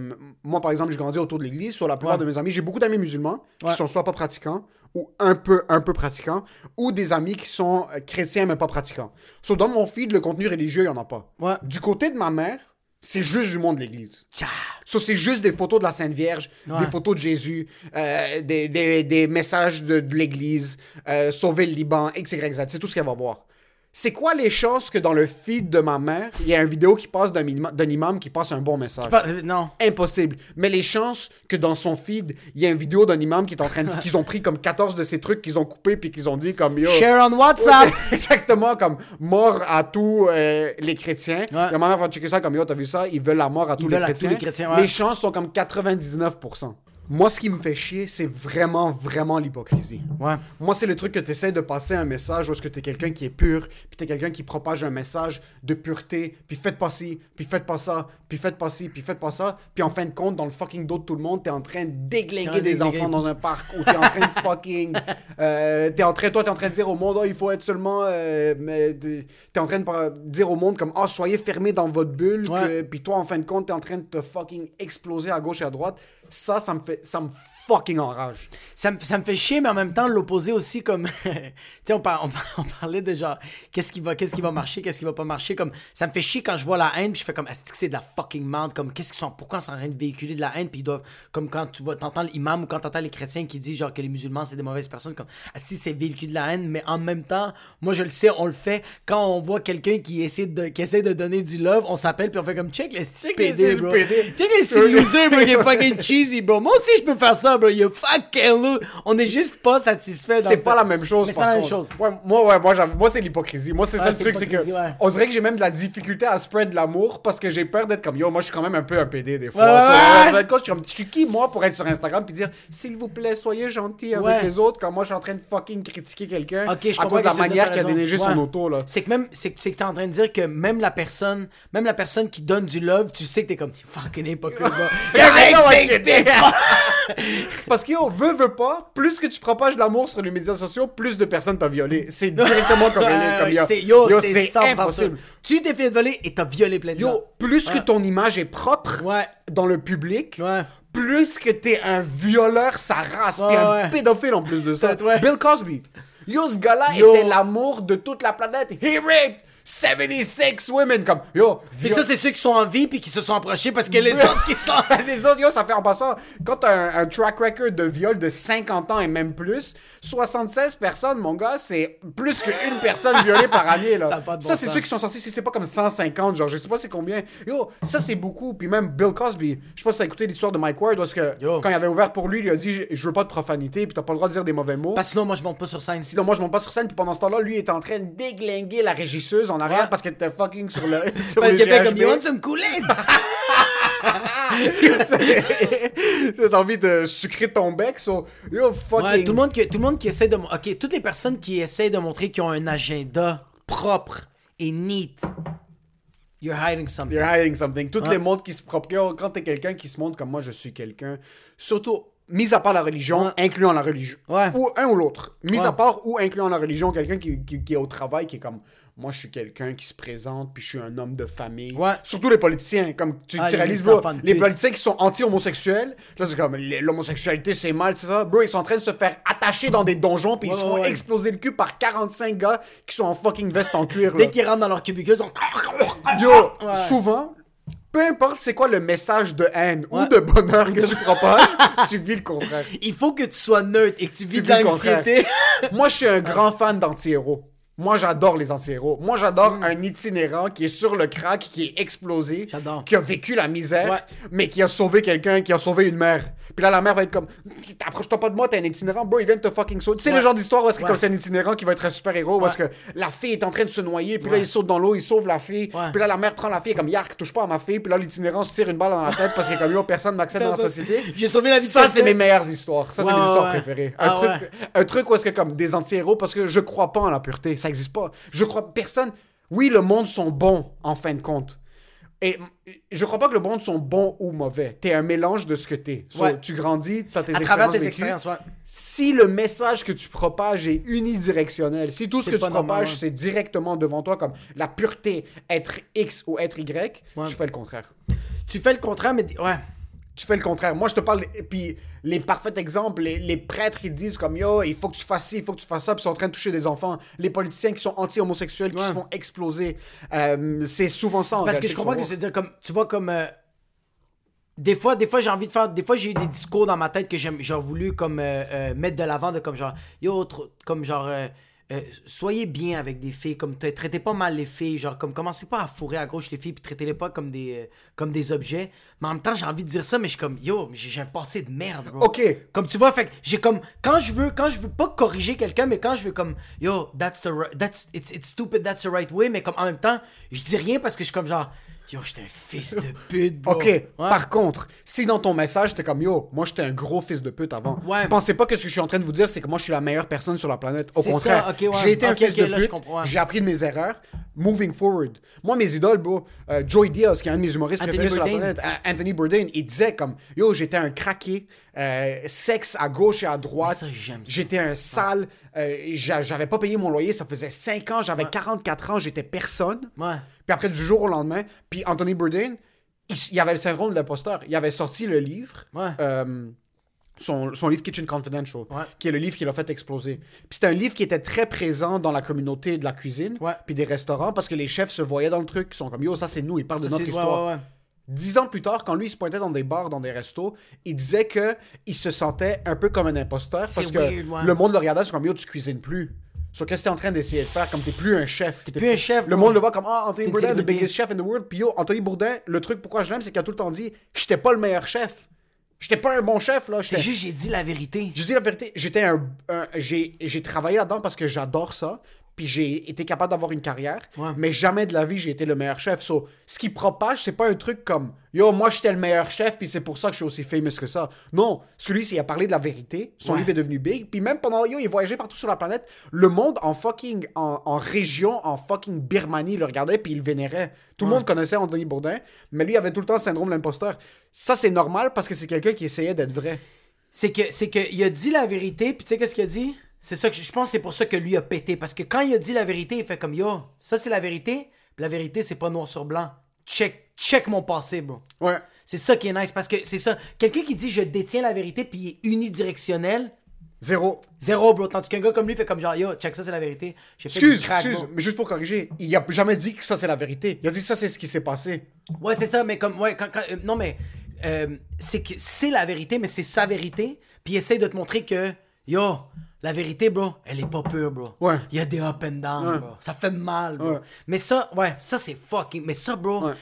Speaker 2: moi, par exemple, je grandis autour de l'église. Sur la plupart
Speaker 3: Ouais.
Speaker 2: de mes amis, j'ai beaucoup d'amis musulmans qui sont soit pas pratiquants ou un peu, un peu pratiquants, ou des amis qui sont euh, chrétiens mais pas pratiquants. So, dans mon feed, le contenu religieux, il y en a pas.
Speaker 3: Ouais.
Speaker 2: Du côté de ma mère, c'est juste du monde de l'église.
Speaker 3: Tcha.
Speaker 2: So, c'est juste des photos de la Sainte Vierge,
Speaker 3: Ouais.
Speaker 2: des photos de Jésus, euh, des, des- des messages de, de l'Église, euh, sauver le Liban, Z. C'est tout ce qu'elle va voir. C'est quoi les chances que dans le feed de ma mère, il y a une vidéo qui passe d'un imam, qui passe un bon message?
Speaker 3: Pas- non.
Speaker 2: Impossible. Mais les chances que dans son feed, il y a une vidéo d'un imam qui est en train de... qu'ils ont pris comme 14 de ces trucs qu'ils ont coupés puis qu'ils ont dit comme... Yo,
Speaker 3: Share on WhatsApp.
Speaker 2: Exactement, comme mort à tous euh, les chrétiens.
Speaker 3: Ouais.
Speaker 2: La maman va checker ça comme yo, t'as vu ça? Ils veulent la mort à tous, les,
Speaker 3: veulent à tous
Speaker 2: chrétiens.
Speaker 3: les chrétiens, ouais.
Speaker 2: Les chances sont comme 99%. Moi, ce qui me fait chier, c'est vraiment, vraiment l'hypocrisie.
Speaker 3: Ouais.
Speaker 2: Moi, c'est le truc que tu essaies de passer un message où est-ce que tu es quelqu'un qui est pur, puis tu es quelqu'un qui propage un message de pureté, puis faites pas ci, puis faites pas ça, puis faites pas ci, puis faites pas ça, puis en fin de compte, dans le fucking dos de tout le monde, tu es en train de déglinguer des enfants dans un parc, ou tu es en train de fucking. Euh, t'es en train, toi, tu es en train de dire au monde, oh, il faut être seulement. Euh, tu es en train de dire au monde, comme, oh, soyez fermés dans votre bulle,
Speaker 3: Ouais.
Speaker 2: puis toi, en fin de compte, tu es en train de te fucking exploser à gauche et à droite. Ça, ça me fait. Ça me fucking enrage.
Speaker 3: Ça me, ça me fait chier, mais en même temps, l'opposé aussi, comme. tu sais, on, par- on, par- on parlait de genre, qu'est-ce qui va, qu'est-ce qui va marcher, qu'est-ce qui va pas marcher. Comme, ça me fait chier quand je vois la haine, puis je fais comme, est-ce que c'est de la fucking merde, comme, qu'est-ce qu'ils sont, pourquoi ils sont en train de véhiculer de la haine, puis ils doivent, comme quand tu vois, t'entends l'imam ou quand t'entends les chrétiens qui disent, genre, que les musulmans, c'est des mauvaises personnes, comme, si c'est véhiculer de la haine, mais en même temps, moi, je le sais, on le fait quand on voit quelqu'un qui essaie de, qui essaie de donner du love, on s'appelle, puis on fait comme, check les
Speaker 2: les
Speaker 3: PD,
Speaker 2: six
Speaker 3: bro. Check les losers, bro, qui est fucking cheesy, bro. Moi aussi, je peux faire ça, bro. You fucking look. On est juste pas satisfait.
Speaker 2: C'est pas la même chose.
Speaker 3: C'est pas la même chose.
Speaker 2: Ouais, moi, ouais, moi, moi c'est l'hypocrisie. Moi, c'est ça le truc, c'est que on dirait que j'ai même de la difficulté à spread l'amour parce que j'ai peur d'être comme yo. Moi, je suis quand même un peu un PD des fois. Je suis qui moi pour être sur Instagram puis dire s'il vous plaît, soyez gentil avec les autres quand moi je suis en train de fucking critiquer quelqu'un à cause de la manière qu'il a déneigé son auto là.
Speaker 3: C'est que même, c'est que t'es en train de dire que même la personne, même la personne qui donne du love, tu sais que t'es comme fucking hypocrite.
Speaker 2: Parce qu'on veut, veut pas, plus que tu propages l'amour sur les médias sociaux, plus de personnes t'ont violé. C'est directement comme,
Speaker 3: Ouais,
Speaker 2: comme yo,
Speaker 3: c'est- Yo,
Speaker 2: yo,
Speaker 3: c'est 100%
Speaker 2: impossible.
Speaker 3: Tu t'es fait voler et t'as violé plein de gens.
Speaker 2: Yo, plus que ton image est propre
Speaker 3: Ouais.
Speaker 2: dans le public,
Speaker 3: Ouais.
Speaker 2: plus que t'es un violeur, sa race, puis un
Speaker 3: ouais.
Speaker 2: pédophile en plus de ça.
Speaker 3: Ouais.
Speaker 2: Bill Cosby. Yo, ce gars-là était l'amour de toute la planète. He raped 76 women. Comme, yo, viol-
Speaker 3: ça, c'est ceux qui sont en vie puis qui se sont approchés parce que les autres qui sont.
Speaker 2: les autres, yo, ça fait en passant, quand t'as un, un track record de viol de 50 ans et même plus, 76 personnes, mon gars, c'est plus qu'une personne violée par année, là.
Speaker 3: Ça bon
Speaker 2: c'est ceux qui sont sortis, si c'est pas comme 150, genre, je sais pas c'est combien. Yo, ça, c'est beaucoup. Puis même Bill Cosby, je sais pas si t'as écouté l'histoire de Mike Ward, parce que
Speaker 3: Yo.
Speaker 2: quand il avait ouvert pour lui, il a dit, je veux pas de profanité, puis t'as pas le droit de dire des mauvais mots.
Speaker 3: Parce que sinon, moi, je monte pas sur scène.
Speaker 2: Sinon, moi, je monte pas sur scène, puis pendant ce temps-là, lui, était en train de déglinguer la régisseuse en arrière
Speaker 3: Ouais.
Speaker 2: parce qu'elle était fucking sur le, sur
Speaker 3: Parce
Speaker 2: le
Speaker 3: qu'il fait comme
Speaker 2: GHB.
Speaker 3: You want some Kool-Aid?
Speaker 2: T'as envie de sucrer ton bec, so, yo, fucking.
Speaker 3: Ouais, tout le monde qui, tout le monde qui essaie de. Ok, toutes les personnes qui essaient de montrer qu'ils ont un agenda propre et neat. You're hiding something.
Speaker 2: You're hiding something. Tout
Speaker 3: Ouais.
Speaker 2: les mondes qui se propagent, quand t'es quelqu'un qui se montre comme moi, je suis quelqu'un, surtout, mis à part la religion,
Speaker 3: Ouais.
Speaker 2: incluant la religion.
Speaker 3: Ouais.
Speaker 2: Ou un ou l'autre. Mis
Speaker 3: Ouais.
Speaker 2: à part ou incluant la religion, quelqu'un qui, qui, qui est au travail, qui est comme, moi, je suis quelqu'un qui se présente, puis je suis un homme de famille.
Speaker 3: Ouais.
Speaker 2: Surtout les politiciens, comme tu,
Speaker 3: Ah,
Speaker 2: tu réalises, bro, les politiciens qui sont anti-homosexuels, là, c'est comme, l'homosexualité, c'est mal, c'est ça. Bro, ils sont en train de se faire attacher dans des donjons, puis ils se font
Speaker 3: ouais,
Speaker 2: exploser le cul par 45 gars qui sont en fucking veste en cuir.
Speaker 3: Dès qu'ils rentrent dans leur cubicule, ils sont.
Speaker 2: Yo, souvent, peu importe c'est quoi le message de haine ou de bonheur que tu propages, tu vis le contraire.
Speaker 3: Il faut que tu sois neutre et que tu vis
Speaker 2: Tu
Speaker 3: de l'anxiété.
Speaker 2: Moi, je suis un grand fan d'anti-héros. Moi, j'adore les anti-héros. Moi, j'adore un itinérant qui est sur le crack, qui est explosé,
Speaker 3: Mm.
Speaker 2: Qui a vécu la misère,
Speaker 3: Ouais.
Speaker 2: mais qui a sauvé quelqu'un, qui a sauvé une mère. Puis là, la mère va être comme T'approches-toi pas de moi, t'es un itinérant, bro, il vient de te fucking sauter. Tu sais,
Speaker 3: Ouais.
Speaker 2: le genre d'histoire où est-ce que
Speaker 3: Ouais.
Speaker 2: comme c'est un itinérant qui va être un super-héros, parce que la fille est en train de se noyer, puis là, il saute dans l'eau, il sauve la fille. Puis là, la mère prend la fille, comme Yark, touche pas à ma fille, puis là, l'itinérant se tire une balle dans la tête parce qu'il est comme yo, personne m'accepte dans la société.
Speaker 3: J'ai sauvé la vie
Speaker 2: Ça, c'est mes meilleures histoires. Ça, c'est mes histoires préférées. Un,
Speaker 3: Ah,
Speaker 2: truc, un truc où est-ce que, comme, des anti-héros, parce que je crois pas en la pureté. Ça existe pas. Je crois, personne. Oui, le monde sont bons, en fin de compte. Et je crois pas que le monde sont bons ou mauvais. T'es un mélange de ce que t'es. So,
Speaker 3: Ouais.
Speaker 2: Tu grandis, t'as tes
Speaker 3: À
Speaker 2: expériences.
Speaker 3: travers tes expériences, ouais.
Speaker 2: Si le message que tu propages est unidirectionnel, si tout ce que tu
Speaker 3: normal,
Speaker 2: propages,
Speaker 3: ouais.
Speaker 2: c'est directement devant toi, comme la pureté, être X ou être Y, tu fais le contraire
Speaker 3: Tu fais le contraire, mais. Ouais.
Speaker 2: tu fais le contraire. Moi, je te parle. Et puis, les parfaits exemples, les, les prêtres, ils disent comme yo, il faut que tu fasses ci, il faut que tu fasses ça, puis ils sont en train de toucher des enfants. Les politiciens qui sont anti-homosexuels, qui se font exploser. Euh, c'est souvent ça. en
Speaker 3: Parce que je comprends que
Speaker 2: vas
Speaker 3: c'est dire comme. Tu vois, comme. euh, des fois, des fois j'ai envie de faire. Des fois, j'ai eu des discours dans ma tête que j'ai voulu comme euh, mettre de l'avant de comme genre. Yo, trop- comme genre. Euh, soyez bien avec des filles, comme tra- traitez pas mal les filles, genre comme commencez pas à fourrer à gauche les filles puis traitez-les pas comme des euh, comme des objets. Mais en même temps, j'ai envie de dire ça mais je suis comme yo, j'ai un passé de merde, bro.
Speaker 2: Ok.
Speaker 3: Comme tu vois, fait que j'ai comme quand je veux quand je veux pas corriger quelqu'un mais quand je veux comme yo, that's the that's it's, it's stupid, that's the right way mais comme en même temps, je dis rien parce que je suis comme genre yo, j'étais un fils de pute, bro.
Speaker 2: Ok,
Speaker 3: Ouais.
Speaker 2: par contre, si dans ton message, t'es comme yo, moi j'étais un gros fils de pute avant.
Speaker 3: Ouais.
Speaker 2: Pensez pas que ce que je suis en train de vous dire, c'est que moi je suis la meilleure personne sur la planète. Au
Speaker 3: C'est
Speaker 2: contraire,
Speaker 3: ça, ok, ouais.
Speaker 2: j'ai été un
Speaker 3: Ok,
Speaker 2: fils de
Speaker 3: là,
Speaker 2: pute, j'ai appris de mes erreurs. Moving forward. Moi, mes idoles, bro, euh, Joey Diaz, qui est un de mes humoristes
Speaker 3: Anthony
Speaker 2: préférés sur la
Speaker 3: Bourdain.
Speaker 2: planète, Anthony Bourdain, il disait comme yo, j'étais un craqué, euh, sexe à gauche et à droite.
Speaker 3: Ça, j'aime ça.
Speaker 2: J'étais un sale, euh, j'a- j'avais pas payé mon loyer, ça faisait 5 ans, j'avais 44 ans, j'étais personne.
Speaker 3: Ouais.
Speaker 2: Puis après, du jour au lendemain, puis Anthony Bourdain, il, il avait le syndrome de l'imposteur. Il avait sorti le livre,
Speaker 3: Ouais.
Speaker 2: euh, son, son livre Kitchen Confidential,
Speaker 3: Ouais.
Speaker 2: qui est le livre qui l'a fait exploser. Puis c'était un livre qui était très présent dans la communauté de la cuisine,
Speaker 3: Ouais.
Speaker 2: puis des restaurants, parce que les chefs se voyaient dans le truc, ils sont comme yo, ça c'est nous, ils parlent de notre histoire.
Speaker 3: ouais.
Speaker 2: Dix ans plus tard, quand lui il se pointait dans des bars, dans des restos, il disait que il se sentait un peu comme un imposteur parce que
Speaker 3: weird,
Speaker 2: le monde le regardait, c'est comme yo, tu cuisines plus. Sur qu'est-ce que t'es en train d'essayer de faire, comme t'es plus un chef. T'es
Speaker 3: plus un chef,
Speaker 2: Le
Speaker 3: bro.
Speaker 2: monde le voit comme ah Anthony
Speaker 3: T'es
Speaker 2: Bourdain, the
Speaker 3: célébrité.
Speaker 2: biggest chef in the world. Puis yo, Anthony Bourdain, le truc pourquoi je l'aime, c'est qu'il a tout le temps dit, j'étais pas le meilleur chef, J'étais pas un bon chef, là.
Speaker 3: C'est
Speaker 2: J'étais-
Speaker 3: juste, j'ai dit la vérité.
Speaker 2: Je dis la vérité, j'étais un, un- j'ai, j'ai travaillé là-dedans parce que j'adore ça, puis j'ai été capable d'avoir une carrière,
Speaker 3: Ouais.
Speaker 2: mais jamais de la vie j'ai été le meilleur chef. So, ce qui propage, c'est pas un truc comme yo, moi j'étais le meilleur chef, puis c'est pour ça que je suis aussi famous que ça. Non, celui il a parlé de la vérité, son
Speaker 3: Ouais.
Speaker 2: livre est devenu big, puis même pendant yo, il voyageait partout sur la planète, le monde en fucking en, en région, en fucking Birmanie le regardait puis il le vénérait. Tout le monde connaissait Anthony Bourdain, mais lui avait tout le temps le syndrome de l'imposteur. Ça c'est normal parce que c'est quelqu'un qui essayait d'être vrai.
Speaker 3: C'est que c'est que il a dit la vérité, puis tu sais qu'est-ce qu'il a dit? C'est ça que je pense c'est pour ça que lui a pété parce que quand il a dit la vérité, il fait comme yo, ça c'est la vérité, puis la vérité c'est pas noir sur blanc. Check check mon passé, bro.
Speaker 2: Ouais.
Speaker 3: C'est ça qui est nice parce que c'est ça, quelqu'un qui dit je détiens la vérité puis il est unidirectionnel,
Speaker 2: Zéro.
Speaker 3: zéro bro, tandis qu'un gars comme lui fait comme genre yo, check ça c'est la vérité. J'ai fait
Speaker 2: Excuse,
Speaker 3: crack,
Speaker 2: excuse,
Speaker 3: bro.
Speaker 2: mais juste pour corriger, il a jamais dit que ça c'est la vérité. Il a dit ça c'est ce qui s'est passé.
Speaker 3: Ouais, c'est ça, mais comme ouais, quand, quand- euh, non mais euh, c'est que c'est la vérité, mais c'est sa vérité, puis il essaye de te montrer que yo, la vérité, bro, elle est pas pure, bro.
Speaker 2: Ouais.
Speaker 3: Il y a des up and down,
Speaker 2: Ouais.
Speaker 3: bro. Ça fait mal, bro.
Speaker 2: Ouais.
Speaker 3: Mais ça, ouais, ça c'est fucking. Mais ça, bro,
Speaker 2: Ouais.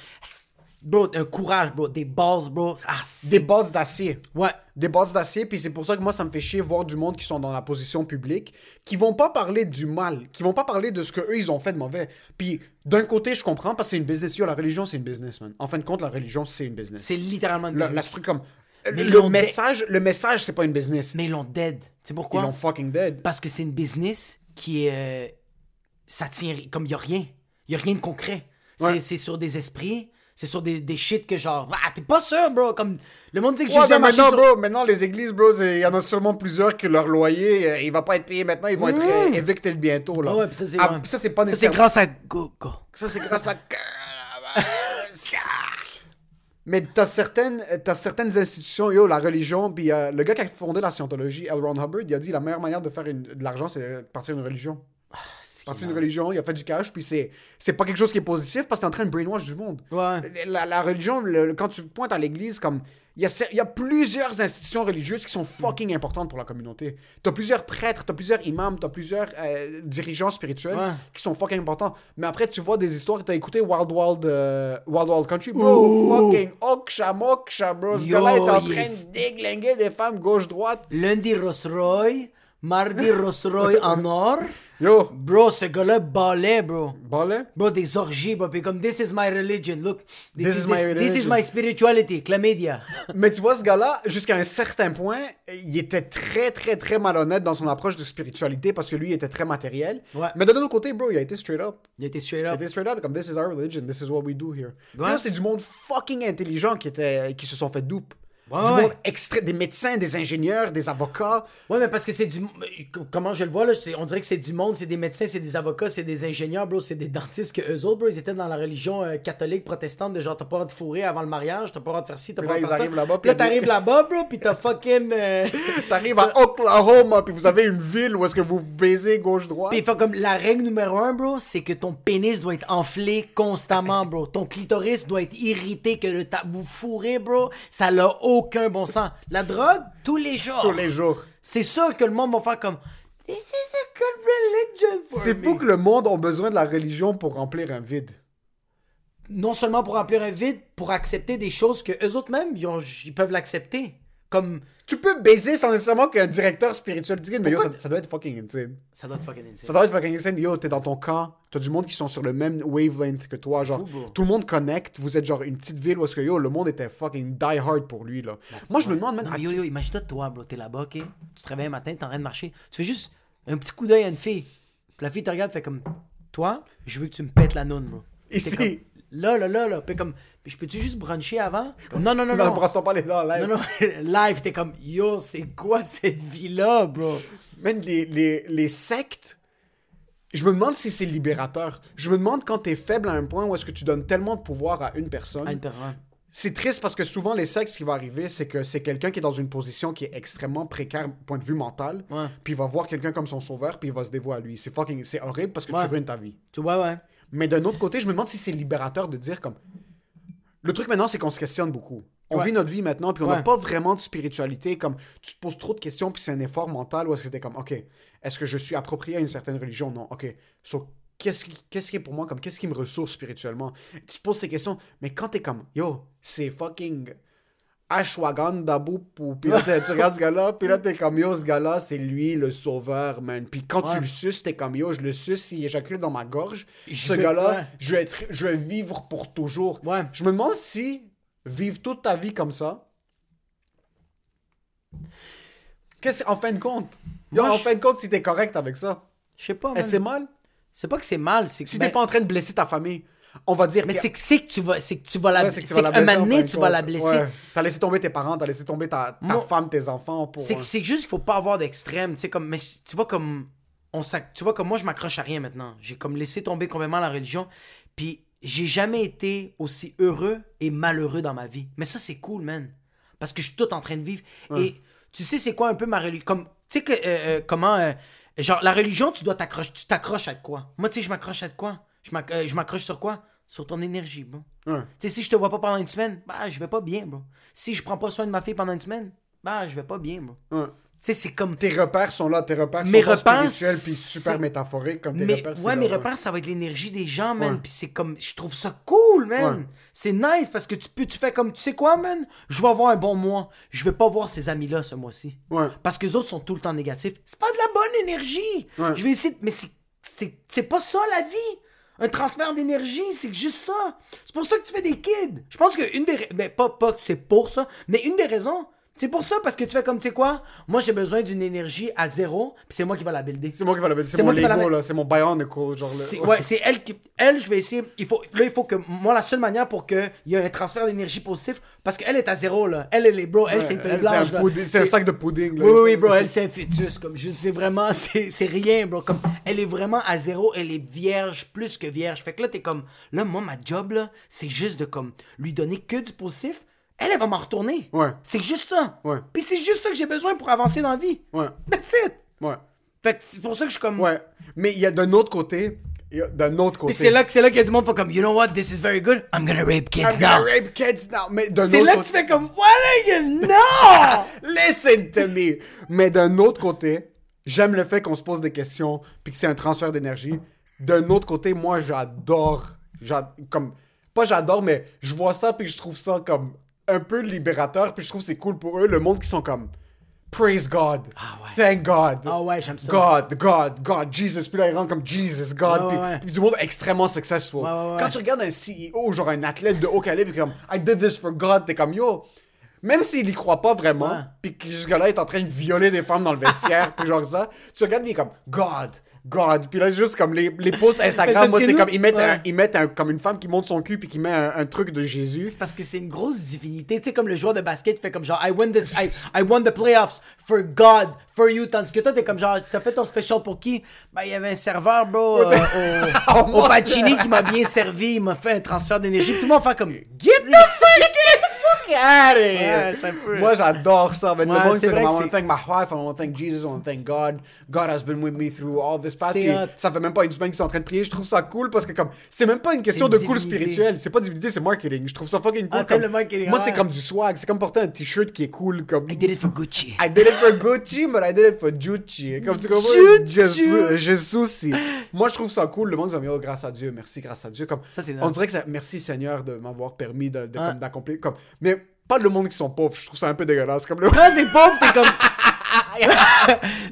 Speaker 3: bro, un courage, bro, des bases, bro. Ah,
Speaker 2: Des bases d'acier.
Speaker 3: Ouais.
Speaker 2: Des bases d'acier, puis c'est pour ça que moi ça me fait chier voir du monde qui sont dans la position publique, qui vont pas parler du mal, qui vont pas parler de ce que eux ils ont fait de mauvais. Puis d'un côté je comprends parce que c'est une business. Yo, la religion c'est une business, man. En fin de compte, la religion c'est une business.
Speaker 3: C'est littéralement une
Speaker 2: La,
Speaker 3: business.
Speaker 2: la truc comme
Speaker 3: Mais ils
Speaker 2: le message, le message c'est pas une business.
Speaker 3: Mais ils l'ont dead. Tu sais
Speaker 2: Ils
Speaker 3: pourquoi?
Speaker 2: l'ont fucking dead.
Speaker 3: Parce que c'est une business qui est. euh, ça tient. Comme il y a rien. Il y a rien de concret. C'est-
Speaker 2: Ouais.
Speaker 3: C'est sur des esprits. C'est sur des, des shit que genre. Ah, t'es pas sûr, bro. Comme. Le monde dit que
Speaker 2: Ouais,
Speaker 3: Jésus
Speaker 2: mais
Speaker 3: a marché
Speaker 2: maintenant,
Speaker 3: sur.
Speaker 2: bro, maintenant, les églises, bro, il y en a sûrement plusieurs que leur loyer, euh, il va pas être payé maintenant, ils vont être euh, evicted bientôt, là.
Speaker 3: Ah ouais, ça, c'est-
Speaker 2: Ah,
Speaker 3: ouais.
Speaker 2: puis ça, c'est pas
Speaker 3: Ça, c'est grâce à Gogo.
Speaker 2: Ça, c'est grâce à... Mais t'as certaines, t'as certaines institutions, yo, la religion, puis euh, le gars qui a fondé la scientologie, L. Ron Hubbard, il a dit la meilleure manière de faire une- de l'argent, c'est de partir d'une religion. Partir d'une religion, il a fait du cash, puis c'est, c'est pas quelque chose qui est positif parce que t'es en train de brainwash du monde.
Speaker 3: Ouais.
Speaker 2: La, la religion, le- quand tu pointes à l'église, comme il y, a, cer- il y a plusieurs institutions religieuses qui sont fucking importantes pour la communauté. T'as plusieurs prêtres, t'as plusieurs imams, t'as plusieurs euh, dirigeants spirituels
Speaker 3: Ouais.
Speaker 2: qui sont fucking importants. Mais après, tu vois des histoires, t'as écouté Wild Wild, euh, Wild Wild Country, bro, fucking oksha moksha, bro. Ce gars-là est en train de déglinguer des femmes gauche-droite.
Speaker 3: Lundi, Ross-Roy. Mardi, Ross-Roy en or.
Speaker 2: Yo,
Speaker 3: Bro, ce gars-là balait, bro.
Speaker 2: balai.
Speaker 3: Bro, des orgies, bro. Puis comme, this is my religion. Look. This,
Speaker 2: This
Speaker 3: is,
Speaker 2: my
Speaker 3: this, this is my spirituality. Chlamydia.
Speaker 2: Mais tu vois, ce gars-là, jusqu'à un certain point, il était très, très, très malhonnête dans son approche de spiritualité parce que lui, il était très matériel.
Speaker 3: Ouais.
Speaker 2: Mais de l'autre côté, bro, il a été straight up.
Speaker 3: Il était straight
Speaker 2: Il a
Speaker 3: up.
Speaker 2: été straight up, comme this is our religion, this is what we do here. Puis
Speaker 3: Ouais.
Speaker 2: là, c'est du monde fucking intelligent qui, était, qui se sont fait dupe.
Speaker 3: Ouais,
Speaker 2: du
Speaker 3: ouais.
Speaker 2: monde extrait, des médecins, des ingénieurs, des avocats.
Speaker 3: Ouais, mais parce que c'est du. Comment je le vois, là, on dirait que c'est du monde, c'est des médecins, c'est des avocats, c'est des ingénieurs, bro, c'est des dentistes que eux autres, bro, ils étaient dans la religion euh, catholique, protestante, de genre, t'as pas le droit de fourrer avant le mariage, t'as pas le droit de faire ci, t'as
Speaker 2: Puis
Speaker 3: pas le
Speaker 2: là,
Speaker 3: droit de faire ça.
Speaker 2: là-bas,
Speaker 3: Puis là,
Speaker 2: puis a
Speaker 3: t'arrives là-bas, bro, pis t'as fucking. euh,
Speaker 2: T'arrives à Oklahoma, puis vous avez une ville où est-ce que vous baisez gauche-droite.
Speaker 3: Puis comme la règle numéro un, bro, c'est que ton pénis doit être enflé constamment, bro. Ton clitoris doit être irrité, que le ta- vous fourrez, bro. Ça n'a aucun bon sens. La drogue, tous les jours.
Speaker 2: Tous les jours.
Speaker 3: C'est sûr que le monde va faire comme. This is a good religion for
Speaker 2: C'est
Speaker 3: me.
Speaker 2: fou que le monde a besoin de la religion pour remplir un vide.
Speaker 3: Non seulement pour remplir un vide, pour accepter des choses que eux autres même, ils, ont- ils peuvent l'accepter. Comme.
Speaker 2: Tu peux baiser sans nécessairement qu'un directeur spirituel dise, mais yo, ça, ça doit être fucking insane.
Speaker 3: Ça doit être fucking
Speaker 2: Ça
Speaker 3: insane.
Speaker 2: doit être fucking insane. Yo, t'es dans ton camp, t'as du monde qui sont sur le même wavelength que toi. Genre,
Speaker 3: fou,
Speaker 2: tout le monde connecte. Vous êtes genre une petite ville où est-ce que yo, le monde était fucking die hard pour lui, là. Moi, je me demande,
Speaker 3: mais yo, yo, imagine-toi, toi, bro, t'es là-bas, ok? Tu te réveilles un matin, t'es en train de marcher. Tu fais juste un petit coup d'œil à une fille. Puis la fille te regarde, fait comme, toi, je veux que tu me pètes la noune, bro.
Speaker 2: Ici.
Speaker 3: comme, là, là, là, là. Puis comme, je peux-tu juste bruncher avant? Non, non, non,
Speaker 2: non,
Speaker 3: non.
Speaker 2: brasse-toi pas les dents, live.
Speaker 3: Non, non, live, t'es comme, yo, c'est quoi cette vie-là, bro?
Speaker 2: Man, les, les, les sectes, je me demande si c'est libérateur. Je me demande quand t'es faible à un point où est-ce que tu donnes tellement de pouvoir à une personne.
Speaker 3: Une personne.
Speaker 2: C'est triste parce que souvent, les sectes, ce qui va arriver, c'est que c'est quelqu'un qui est dans une position qui est extrêmement précaire, point de vue mental.
Speaker 3: Ouais.
Speaker 2: Puis il va voir quelqu'un comme son sauveur, puis il va se dévouer à lui. C'est fucking... C'est horrible parce que
Speaker 3: Ouais.
Speaker 2: tu ruines ta vie.
Speaker 3: Tu vois, ouais.
Speaker 2: Mais d'un autre côté, je me demande si c'est libérateur de dire comme. Le truc maintenant, c'est qu'on se questionne beaucoup. On
Speaker 3: Ouais.
Speaker 2: vit notre vie maintenant, puis on n'a
Speaker 3: Ouais.
Speaker 2: pas vraiment de spiritualité. Comme tu te poses trop de questions, puis c'est un effort mental, ou est-ce que tu es comme, OK, est-ce que je suis approprié à une certaine religion? Non, OK. So, qu'est-ce qui, qu'est-ce qui est pour moi, comme, qu'est-ce qui me ressource spirituellement? Tu te poses ces questions, mais quand tu es comme, yo, c'est fucking ashwagandha boupou. Puis là, tu regardes ce gars-là, puis là, t'es comme yo, ce gars-là, c'est lui le sauveur, man. Puis quand
Speaker 3: Ouais.
Speaker 2: tu le suces, t'es comme yo, je le suce, il éjacule dans ma gorge.
Speaker 3: Je
Speaker 2: ce gars-là,
Speaker 3: ouais.
Speaker 2: je, vais être, je vais vivre pour toujours.
Speaker 3: Ouais.
Speaker 2: Je me demande si vivre toute ta vie comme ça. Qu'est-ce en fin de compte? Yo,
Speaker 3: Moi,
Speaker 2: en fin de compte, si t'es correct avec ça,
Speaker 3: Je sais pas, man.
Speaker 2: que c'est mal?
Speaker 3: C'est pas que c'est mal, c'est que.
Speaker 2: Si
Speaker 3: ben,
Speaker 2: t'es pas en train de blesser ta famille, on va dire
Speaker 3: Mais
Speaker 2: que-
Speaker 3: c'est que, c'est que tu vas, c'est que tu vas la,
Speaker 2: Ouais,
Speaker 3: c'est
Speaker 2: que tu vas la blesser fin
Speaker 3: donné, tu vas la blesser.
Speaker 2: Ouais. T'as laissé tomber tes parents, t'as laissé tomber ta, ta
Speaker 3: Moi-
Speaker 2: femme, tes enfants pour.
Speaker 3: C'est c'est juste qu'il faut pas avoir d'extrême, tu sais comme mais tu vois comme on tu vois comme moi je m'accroche à rien maintenant. J'ai comme laissé tomber complètement la religion puis j'ai jamais été aussi heureux et malheureux dans ma vie. Mais ça c'est cool man parce que je suis tout en train de vivre et tu sais c'est quoi un peu ma religion comme tu sais que euh, euh, comment euh, genre la religion tu dois t'accrocher tu t'accroches à quoi? Moi tu sais je m'accroche à quoi? Je euh, je m'accroche sur quoi? Sur ton énergie, bon.
Speaker 2: Ouais.
Speaker 3: Tu sais, si je te vois pas pendant une semaine, bah, je vais pas bien, bro. Si je prends pas soin de ma fille pendant une semaine, bah, je vais pas bien, bro.
Speaker 2: Ouais.
Speaker 3: Tu sais, c'est comme.
Speaker 2: Tes repères sont là, tes repères
Speaker 3: Mes
Speaker 2: sont
Speaker 3: repères,
Speaker 2: spirituels puis super métaphoriques comme tes
Speaker 3: Mais,
Speaker 2: repères.
Speaker 3: ouais,
Speaker 2: là,
Speaker 3: mes repères, ça va être l'énergie des gens, man.
Speaker 2: Ouais.
Speaker 3: Puis c'est comme. Je trouve ça cool, man.
Speaker 2: Ouais.
Speaker 3: C'est nice parce que tu peux. Tu fais comme. Tu sais quoi, man? Je vais avoir un bon mois. Je vais pas voir ces amis-là ce mois-ci.
Speaker 2: Ouais.
Speaker 3: Parce que les autres sont tout le temps négatifs. C'est pas de la bonne énergie.
Speaker 2: Ouais.
Speaker 3: Je vais essayer. de- Mais c'est- c'est c'est pas ça la vie. Un transfert d'énergie, c'est juste ça. C'est pour ça que tu fais des kids. Je pense que une des. Ben, pas, pas que c'est pour ça, mais une des raisons. C'est pour ça, parce que tu fais comme, tu sais quoi? Moi, j'ai besoin d'une énergie à zéro, puis c'est moi qui va la builder.
Speaker 2: C'est moi qui vais la mettre. C'est mon
Speaker 3: la
Speaker 2: Lego,
Speaker 3: mettre.
Speaker 2: là. C'est mon Bionicle, genre.
Speaker 3: C'est-
Speaker 2: le-
Speaker 3: ouais, c'est elle qui. Elle, je vais essayer. Il faut, là, il faut que. Moi, la seule manière pour qu'il y ait un transfert d'énergie positif, parce qu'elle est à zéro, là. Elle, elle est bro. Elle,
Speaker 2: Ouais,
Speaker 3: c'est une
Speaker 2: elle,
Speaker 3: blanche, là.
Speaker 2: C'est un sac de pudding, là.
Speaker 3: Oui, oui, bro, elle c'est un fœtus, comme je sais vraiment, c'est c'est rien, bro, comme elle est vraiment à zéro, elle est vierge, plus que vierge, fait que là t'es comme, là moi ma job là, c'est juste de comme lui donner que du positif, elle elle va m'en retourner,
Speaker 2: Ouais.
Speaker 3: c'est juste ça,
Speaker 2: Ouais.
Speaker 3: puis c'est juste ça que j'ai besoin pour avancer dans la vie,
Speaker 2: Ouais.
Speaker 3: that's it,
Speaker 2: Ouais.
Speaker 3: fait que c'est pour ça que je suis comme,
Speaker 2: Ouais. Mais il y a d'un autre côté. D'un autre côté.
Speaker 3: puis c'est là que c'est là qu'il y a du monde qui comme, you know what, this is very good, I'm gonna rape kids
Speaker 2: I'm gonna
Speaker 3: now,
Speaker 2: rape kids now. Mais d'un
Speaker 3: c'est
Speaker 2: autre
Speaker 3: là que
Speaker 2: côté.
Speaker 3: tu fais comme, what are you, no,
Speaker 2: Listen to me. Mais d'un autre côté, j'aime le fait qu'on se pose des questions puis que c'est un transfert d'énergie. D'un autre côté, moi, j'adore. j'a- Comme, pas j'adore, mais je vois ça puis je trouve ça comme un peu libérateur puis je trouve que c'est cool pour eux, le monde qui sont comme Praise God. Thank God.
Speaker 3: Ah ouais, j'aime ça.
Speaker 2: God, God, God, Jesus. Puis là, ils rentrent comme Jesus, God.
Speaker 3: Ouais,
Speaker 2: puis,
Speaker 3: ouais, ouais.
Speaker 2: puis du monde extrêmement successful. Quand tu regardes un CEO, genre un athlète de haut calibre, comme I did this for God, t'es comme yo. Même s'il y croit pas vraiment, puis que ce gars-là est en train de violer des femmes dans le vestiaire, puis genre ça, tu regardes, il est comme God, God. Puis là, juste comme les, les posts Instagram, moi, c'est
Speaker 3: nous-
Speaker 2: comme ils mettent,
Speaker 3: ouais.
Speaker 2: un, ils mettent un- comme une femme qui monte son cul, puis qui met un, un truc de Jésus.
Speaker 3: parce que c'est une grosse divinité. Tu sais, comme le joueur de basket fait comme genre, I won, this, I, I won the playoffs for God, for you. Tandis que toi, t'es comme genre, t'as fait ton special pour qui? Ben, il y avait un serveur, bro, euh, au, au Pacini qui m'a bien servi. Il m'a fait un transfert d'énergie. Tout le monde fait comme,
Speaker 2: Get the fuck, get the fuck out of here.
Speaker 3: Ouais, ça peut.
Speaker 2: Moi, j'adore ça. Mais
Speaker 3: Ouais,
Speaker 2: le monde,
Speaker 3: c'est
Speaker 2: comme, I want to thank my wife, I want to thank Jesus, I want to thank God. God has been with me through all this path. Ça fait même pas une semaine qu'ils sont en train de prier. Je trouve ça cool parce que comme, c'est même pas une question
Speaker 3: une
Speaker 2: de cool spirituel. C'est pas divinité, c'est marketing. Je trouve ça fucking cool.
Speaker 3: Ah, t'aimes
Speaker 2: comme-
Speaker 3: le marketing,
Speaker 2: Moi,
Speaker 3: ouais.
Speaker 2: c'est comme du swag. C'est comme porter un t-shirt qui est cool. Comme...
Speaker 3: I did it for Gucci.
Speaker 2: I did it for Gucci, but I did it for Gucci. Comme tu comprends? Jesus aussi. Moi, je trouve ça cool. Le monde dit, oh, grâce à Dieu, merci, grâce à Dieu. Comme,
Speaker 3: Ça, c'est
Speaker 2: on dirait que ça, merci Seigneur de m'avoir permis de, de-
Speaker 3: Ouais.
Speaker 2: comme, d'accomplir. Comme, mais pas le monde qui sont pauvres. Je trouve ça un peu dégueulasse. Comme le...
Speaker 3: Quand c'est pauvre, t'es comme.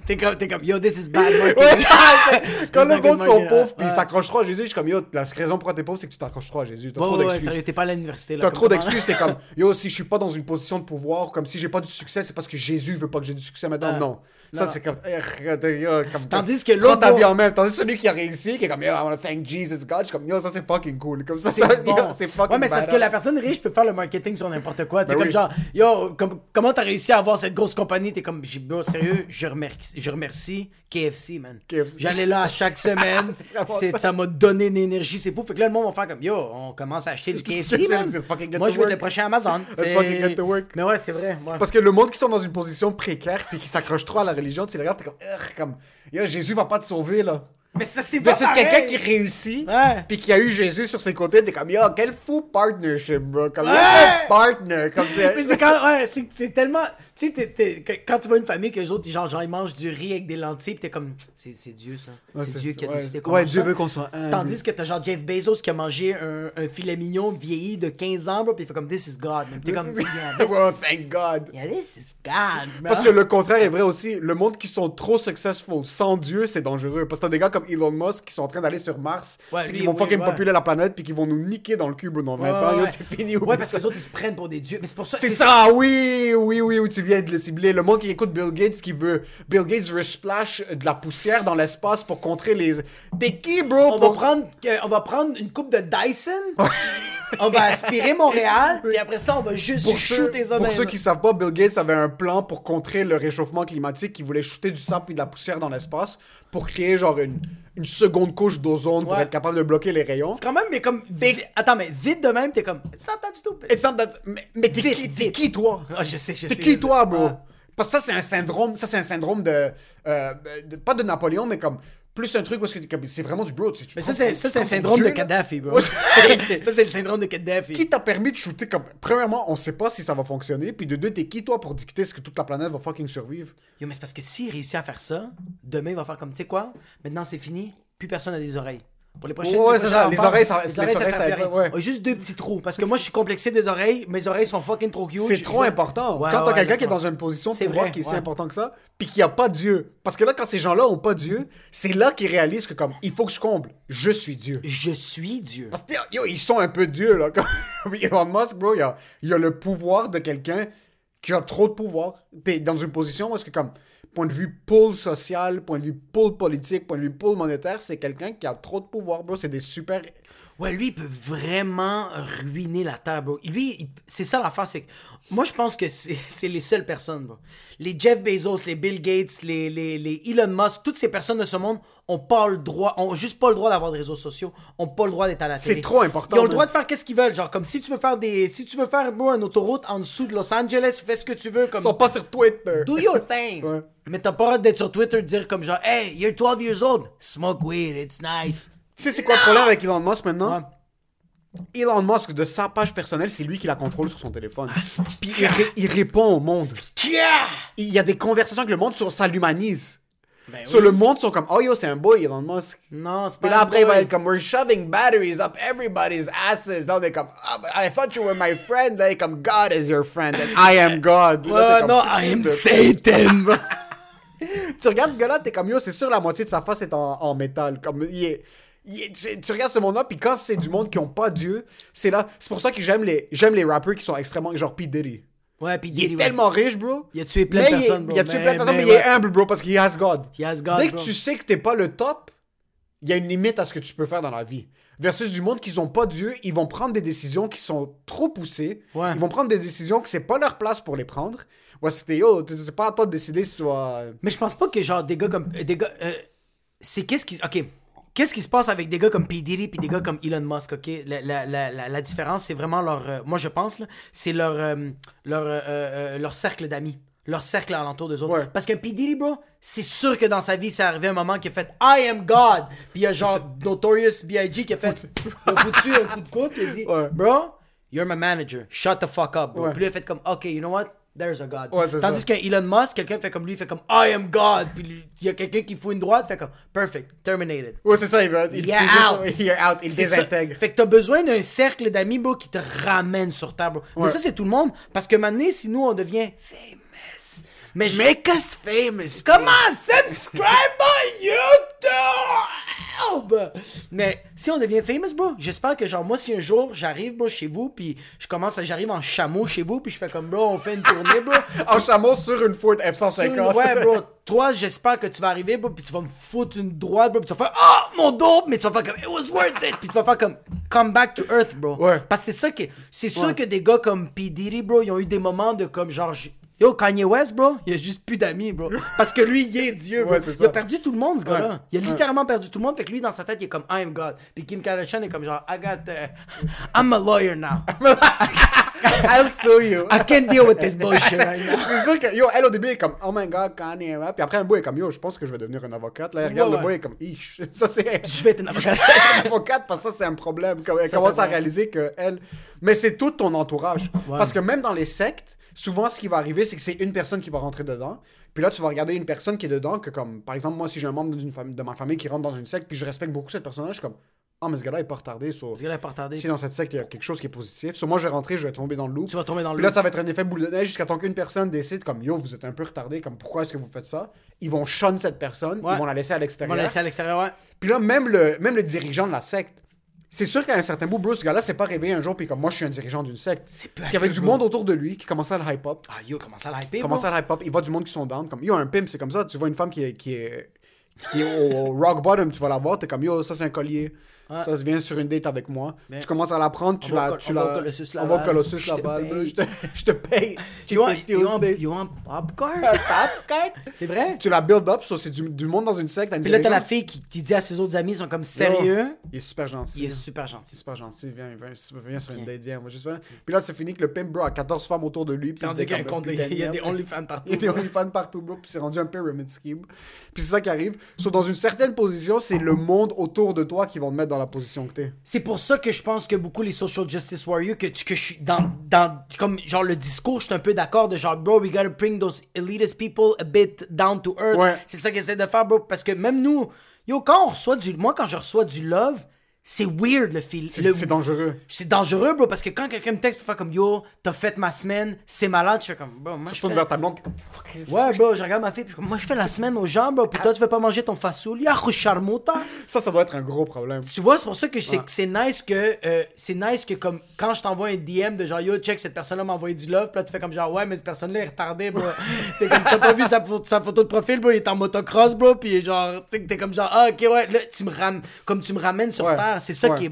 Speaker 3: T'es comme, t'es comme, yo, this is bad marketing.
Speaker 2: Quand le monde sont pauvres puis ils s'accrochent trop à Jésus, je suis comme yo, la raison pourquoi t'es pauvre, c'est que tu t'accroches trop à Jésus. T'as trop d'excuses.
Speaker 3: t'es pas à l'université.
Speaker 2: T'as trop d'excuses, t'es comme yo, si je suis pas dans une position de pouvoir, comme si j'ai pas du succès, c'est parce que Jésus veut pas que j'ai du succès maintenant.
Speaker 3: Ah.
Speaker 2: non. Ça, c'est comme, eh, comme-
Speaker 3: Tandis que l'autre,
Speaker 2: ta vie en main. Tandis que celui qui a réussi, qui est comme yo, I want to thank Jesus God, je suis comme yo, ça c'est fucking cool. Comme ça,
Speaker 3: C'est
Speaker 2: fucking
Speaker 3: Ouais, mais c'est parce que la personne riche peut faire le marketing sur n'importe quoi. T'es
Speaker 2: Ben
Speaker 3: comme genre, yo, comme- comment t'as réussi à avoir cette grosse compagnie? T'es comme, j'ai- sérieux, je remercie, je remercie KFC, man.
Speaker 2: KFC.
Speaker 3: J'allais là à chaque semaine.
Speaker 2: C'est ça.
Speaker 3: m'a donné une énergie, c'est fou. Fait que là, le monde va faire comme, yo, on commence à acheter du KFC, man. Moi, je vais être le
Speaker 2: work.
Speaker 3: prochain Amazon.
Speaker 2: Let's
Speaker 3: Et-
Speaker 2: fucking get to work.
Speaker 3: Mais ouais, c'est vrai. ouais.
Speaker 2: Parce que le monde qui sont dans une position précaire puis qui s'accrochent trop à la religion, tu les regardes, t'es comme, comme, yo, Jésus va pas te sauver là.
Speaker 3: Mais ça, c'est pas
Speaker 2: Versus quelqu'un qui réussit,
Speaker 3: Ouais.
Speaker 2: puis qui a eu Jésus sur ses côtés, t'es comme, yo, quel fou partnership, bro. Comme,
Speaker 3: Ouais.
Speaker 2: quel partner. Comme c'est.
Speaker 3: Mais c'est quand, ouais, c'est, c'est tellement, tu sais, t'es- t'es- que- quand tu vois une famille que les autres, ils, genre, genre, ils mangent du riz avec des lentilles, pis t'es comme, c'est, c'est Dieu ça.
Speaker 2: Ouais,
Speaker 3: c'est Dieu qui a
Speaker 2: ouais.
Speaker 3: décidé qu'on
Speaker 2: Ouais, Dieu
Speaker 3: ça.
Speaker 2: veut qu'on soit un.
Speaker 3: Tandis que t'as genre Jeff Bezos qui a mangé un, un filet mignon vieilli de 15 ans, bro, pis il fait comme, this is God. man. T'es comme, yeah, this,
Speaker 2: well, thank God.
Speaker 3: yeah, this is God, man.
Speaker 2: Parce que le contraire est vrai aussi. Le monde qui sont trop successful sans Dieu, c'est dangereux. Parce que t'as des gars comme Elon Musk qui sont en train d'aller sur Mars,
Speaker 3: Ouais,
Speaker 2: puis qui vont
Speaker 3: oui,
Speaker 2: fucking
Speaker 3: ouais.
Speaker 2: populer la planète, puis qui vont nous niquer dans le cul, dans 20
Speaker 3: Ouais,
Speaker 2: ans. c'est fini.
Speaker 3: Ouais, parce que les autres, ils se prennent pour des dieux. Mais c'est pour ça.
Speaker 2: C'est ça, oui, oui, oui, où tu viens de le cibler. Le monde qui écoute Bill Gates qui veut. Bill Gates veut splash de la poussière dans l'espace pour contrer les. T'es qui, bro?
Speaker 3: On va prendre, on va prendre une coupe de Dyson. on va aspirer Montréal. Et après ça, on va juste
Speaker 2: Pour ceux, pour ceux qui savent pas, Bill Gates avait un plan pour contrer le réchauffement climatique. Il voulait shooter du sable et de la poussière dans l'espace pour créer genre une, une seconde couche d'ozone pour
Speaker 3: Ouais.
Speaker 2: être capable de bloquer les rayons.
Speaker 3: C'est quand même, mais comme. vi- Attends, mais vite de même, t'es comme. Stupid.
Speaker 2: It's not that- Mais, mais t'es
Speaker 3: Vite,
Speaker 2: qui, t'es
Speaker 3: vite.
Speaker 2: qui, toi?
Speaker 3: Ah, je sais, je
Speaker 2: T'es
Speaker 3: sais.
Speaker 2: qui
Speaker 3: je
Speaker 2: toi, bro?
Speaker 3: Ah.
Speaker 2: Parce que ça, c'est un syndrome. Ça, c'est un syndrome de, euh, de- Pas de Napoléon, mais comme. Plus un truc parce que t'es comme- c'est vraiment du bro. tu- tu
Speaker 3: Mais ça, c'est
Speaker 2: prends
Speaker 3: syndrome
Speaker 2: Dieu,
Speaker 3: de. Kadhafi, bro. Ça,
Speaker 2: c'est-
Speaker 3: le syndrome de Kadhafi.
Speaker 2: Qui t'a permis de shooter comme. Premièrement, on sait pas si ça va fonctionner. Puis de deux, t'es qui toi pour dicter ce que toute la planète va fucking survivre?
Speaker 3: Yo, mais c'est parce que s'il réussit à faire ça, demain, il va faire comme, tu sais quoi, maintenant c'est fini, plus personne n'a des oreilles. Pour les prochaines
Speaker 2: Ouais,
Speaker 3: les
Speaker 2: c'est ça, les oreilles, ça-
Speaker 3: les
Speaker 2: les
Speaker 3: oreilles, ça
Speaker 2: ouais.
Speaker 3: Ouais, Juste deux petits trous. Parce que moi, je suis complexé des oreilles, mes oreilles sont fucking trop cute.
Speaker 2: C'est trop important. Quand t'as quelqu'un qui est dans une position pouvoir
Speaker 3: vrai,
Speaker 2: qui est si important que ça, puis qu'il n'y a pas Dieu. Parce que là, quand ces gens-là ont pas Dieu, c'est là qu'ils réalisent que comme, il faut que je comble. Je suis Dieu.
Speaker 3: Je suis Dieu.
Speaker 2: Parce que, yo, ils sont un peu Dieu, là. Comme Elon Musk, bro, il a, il a le pouvoir de quelqu'un qui a trop de pouvoir. T'es dans une position où est-ce que, comme, point de vue pôle social, point de vue pôle politique, point de vue pôle monétaire, c'est quelqu'un qui a trop de pouvoir, bro. C'est des super...
Speaker 3: Ouais, lui, il peut vraiment ruiner la Terre, bro. Lui, il- c'est ça l'affaire, c'est que moi, je pense que c'est c'est les seules personnes, bro. Les Jeff Bezos, les Bill Gates, les, les, les Elon Musk, toutes ces personnes de ce monde ont pas le droit, ont juste pas le droit d'avoir des réseaux sociaux, ont pas le droit d'être à la
Speaker 2: C'est
Speaker 3: télé.
Speaker 2: trop important,
Speaker 3: Ils ont le droit de faire qu'est-ce qu'ils veulent, genre comme si tu veux faire des, si tu veux faire bro, une autoroute en dessous de Los Angeles, fais ce que tu veux, comme
Speaker 2: Ils sont pas sur Twitter.
Speaker 3: do your thing.
Speaker 2: Ouais.
Speaker 3: Mais t'as pas le droit d'être sur Twitter de dire comme genre, hey, you're 12 years old, smoke weed, it's nice.
Speaker 2: Tu sais, c'est quoi le problème avec Elon Musk maintenant?
Speaker 3: Ouais.
Speaker 2: Elon Musk, de sa page personnelle, c'est lui qui la contrôle sur son téléphone.
Speaker 3: Ah.
Speaker 2: Puis il, ré- il répond au monde.
Speaker 3: Yeah!
Speaker 2: Il y a des conversations avec le monde, sur, ça l'humanise.
Speaker 3: Ben
Speaker 2: Sur le monde, ils sont comme, oh yo, c'est un boy, Elon Musk.
Speaker 3: Non, c'est
Speaker 2: Puis
Speaker 3: pas
Speaker 2: là,
Speaker 3: un
Speaker 2: après, il va
Speaker 3: boy.
Speaker 2: être comme, we're shoving batteries up everybody's asses. Là, on est comme, Ah, but I thought you were my friend. Là, il est comme, God is your friend, and I am God. Là, comme,
Speaker 3: non, I am Satan, bro.
Speaker 2: Tu regardes ce gars-là, t'es comme, yo, c'est sûr, la moitié de sa face est en, en métal. Comme, il est. il est- tu, tu regardes ce monde-là, puis quand c'est du monde qui ont pas Dieu, c'est là. C'est pour ça que j'aime les, j'aime les rappers qui sont extrêmement. Genre P. Diddy.
Speaker 3: Ouais, puis
Speaker 2: Il est tellement riche, bro.
Speaker 3: Il a tué plein de personnes, bro.
Speaker 2: Il a tué plein de personnes, mais,
Speaker 3: mais
Speaker 2: il est humble, bro, parce qu'il has God.
Speaker 3: He has God,
Speaker 2: Dès que tu sais que t'es pas le top, il y a une limite à ce que tu peux faire dans la vie. Versus du monde qui ont pas Dieu, ils vont prendre des décisions qui sont trop poussées.
Speaker 3: Ouais.
Speaker 2: Ils vont prendre des décisions que c'est pas leur place pour les prendre. Ouais, c'était yo, t- c'est pas à toi de décider si tu vas.
Speaker 3: Mais je pense pas que genre des gars comme euh, des gars euh, c'est qu'est-ce qui OK. Qu'est-ce qui se passe avec des gars comme P. Diddy puis des gars comme Elon Musk, OK? La, la, la, différence, c'est vraiment leur... euh, moi, je pense, là, c'est leur, euh, leur, euh, euh, leur cercle d'amis. Leur cercle alentour des autres.
Speaker 2: Ouais.
Speaker 3: Parce qu'un P. Diddy, bro, c'est sûr que dans sa vie, c'est arrivé un moment qu'il a fait « I am God ». Puis il y a genre Notorious B.I.G. qui a fait... a foutu un coup de coude, il a dit
Speaker 2: Ouais.
Speaker 3: Bro, you're my manager. Shut the fuck up, bro.
Speaker 2: Ouais.
Speaker 3: Puis lui, il a fait comme « OK, you know what? There's a God.
Speaker 2: Ouais,
Speaker 3: Tandis
Speaker 2: ça.
Speaker 3: que Elon Musk, quelqu'un fait comme lui, il fait comme I am God. Puis il y a quelqu'un qui fout une droite, fait comme Perfect, terminated.
Speaker 2: Ouais, c'est ça, il va. Il juste-
Speaker 3: out.
Speaker 2: il est out, il désintègre.
Speaker 3: Fait que t'as besoin d'un cercle d'amis, bro, qui te ramène sur terre, bro. Mais
Speaker 2: Ouais.
Speaker 3: ça, c'est tout le monde. Parce que maintenant, si nous, on devient famous. Mais je-
Speaker 2: Make us famous.
Speaker 3: Comment subscribe on YouTube? Mais si on devient famous, bro, j'espère que genre moi si un jour j'arrive bro chez vous puis je commence à j'arrive en chameau chez vous puis je fais comme bro on fait une tournée bro.
Speaker 2: En chameau sur une Ford
Speaker 3: Sur une-
Speaker 2: F-150.
Speaker 3: Ouais, bro. Toi, j'espère que tu vas arriver, bro, puis tu vas me foutre une droite, bro, puis tu vas faire Ah, mon dos, mais tu vas faire comme It was worth it, puis tu vas faire comme Come back to earth, bro.
Speaker 2: Ouais.
Speaker 3: Parce que c'est ça que. C'est sûr
Speaker 2: Ouais.
Speaker 3: que des gars comme P. Diddy, bro, ils ont eu des moments de comme genre. Yo, Kanye West, bro, il a juste plus d'amis, bro. Parce que lui, il est Dieu, bro.
Speaker 2: Ouais,
Speaker 3: il a perdu tout le monde, ce gars-là.
Speaker 2: Ouais.
Speaker 3: Il a littéralement perdu tout le monde. Fait que lui, dans sa tête, il est comme I'm God. Puis Kim Kardashian est comme genre I got the... I'm a lawyer now.
Speaker 2: I'll sue you.
Speaker 3: I can't deal with this bullshit right now.
Speaker 2: C'est sûr que, yo, elle au début est comme, oh my god, Kanye, ouais. Puis après, un bout est comme, yo, je pense que je vais devenir une avocate. Là, elle regarde le bout est comme, ish. Ça, c'est.
Speaker 3: Je vais être un avocat.
Speaker 2: une avocate parce que ça c'est un problème elle
Speaker 3: Ça,
Speaker 2: commence à réaliser que elle mais c'est tout ton entourage parce que même dans les sectes souvent ce qui va arriver c'est que c'est une personne qui va rentrer dedans puis là tu vas regarder une personne qui est dedans que comme par exemple moi si j'ai un membre de ma famille qui rentre dans une secte puis je respecte beaucoup cette personne je suis comme ah mais ce gars-là est pas retardé sur
Speaker 3: Ce gars-là est pas retardé.
Speaker 2: si dans cette secte il y a quelque chose qui est positif sur moi je vais rentrer je vais tomber dans le loup
Speaker 3: Tu vas tomber dans le
Speaker 2: puis là
Speaker 3: loup.
Speaker 2: ça va être un effet boule de neige jusqu'à temps qu'une personne décide comme yo vous êtes un peu retardé comme pourquoi est-ce que vous faites ça? Ils vont shun cette personne
Speaker 3: Ouais.
Speaker 2: ils vont la laisser à l'extérieur
Speaker 3: va laisser à l'extérieur, ouais.
Speaker 2: puis là, même le, même le dirigeant de la secte, c'est sûr qu'à un certain bout, Bruce, ce gars-là, s'est pas réveillé un jour, puis comme moi, je suis un dirigeant d'une secte.
Speaker 3: C'est
Speaker 2: Parce qu'il y avait du monde autour de lui qui commençait à le hype up.
Speaker 3: Ah, yo, comment ça l'a hypé,
Speaker 2: Commençait à le hype up. Il voit du monde qui sont down. Comme, yo, un pimp, c'est comme ça. Tu vois une femme qui est, qui est, qui est au, au rock bottom, tu vas la voir, t'es comme, yo, ça, c'est un collier.
Speaker 3: Ouais.
Speaker 2: Ça, vient sur une date avec moi.
Speaker 3: Mais-
Speaker 2: tu commences à la prendre, tu la. Tu
Speaker 3: on
Speaker 2: la
Speaker 3: Colossus
Speaker 2: on va. Colossus
Speaker 3: Je te
Speaker 2: Laval.
Speaker 3: paye.
Speaker 2: Je te, je te paye.
Speaker 3: You want, you want,
Speaker 2: Tuesdays.
Speaker 3: you want popcorn?
Speaker 2: Carte.
Speaker 3: C'est vrai?
Speaker 2: Tu la build up, ça, c'est du, du monde dans une secte.
Speaker 3: Puis là, t'as la fille qui, qui dit à ses autres amis, ils sont comme sérieux?
Speaker 2: Il est super gentil.
Speaker 3: Il est super gentil.
Speaker 2: C'est super gentil, viens, viens, viens sur une date, viens. Moi, juste. Puis là, c'est fini que le pimp, bro, a 14 femmes autour de lui. puis
Speaker 3: rendu
Speaker 2: il
Speaker 3: qu'il y a un
Speaker 2: était
Speaker 3: compte, il y a- il des. OnlyFans partout.
Speaker 2: Il y a des OnlyFans partout, bro, puis c'est rendu un pyramid scheme. Puis c'est ça qui arrive. So, dans une certaine position, c'est le monde autour de toi qui vont te mettre dans la position que t'es.
Speaker 3: C'est pour ça que je pense que beaucoup les social justice warriors, que, tu- que je suis dans, dans, comme, genre, le discours, je suis un peu d'accord de genre, bro, we gotta bring those elitist people a bit down to earth.
Speaker 2: Ouais.
Speaker 3: C'est ça qu'ils essaient de faire, bro, parce que même nous, yo, quand on reçoit du, moi, quand je reçois du love, c'est weird le feel.
Speaker 2: C'est
Speaker 3: le-
Speaker 2: dangereux.
Speaker 3: c'est dangereux, bro, parce que quand quelqu'un me texte pour faire comme yo, t'as fait ma semaine, c'est malade, je fais comme, bro, moi
Speaker 2: Tu
Speaker 3: je
Speaker 2: tournes
Speaker 3: fais...
Speaker 2: vers ta blonde, t'es comme fuck.
Speaker 3: Ouais, bro, je regarde ma fille, puis comme, moi je fais la semaine aux gens, bro, puis toi tu veux pas manger ton fasoul, charmota.
Speaker 2: Ça, ça doit être un gros problème.
Speaker 3: Tu vois, c'est pour ça que c'est que c'est nice que euh, c'est nice que comme quand je t'envoie un DM de genre yo check cette personne là m'a envoyé du love, puis là tu fais comme genre ouais mais cette personne là est retardée bro. t'es comme t'as pas vu sa, pho- sa photo de profil bro, il est en motocross bro, puis genre tu sais t'es comme genre ah ok ouais là tu me ram comme tu me ramènes sur
Speaker 2: Ouais,
Speaker 3: terre, c'est ça
Speaker 2: ouais.
Speaker 3: qui est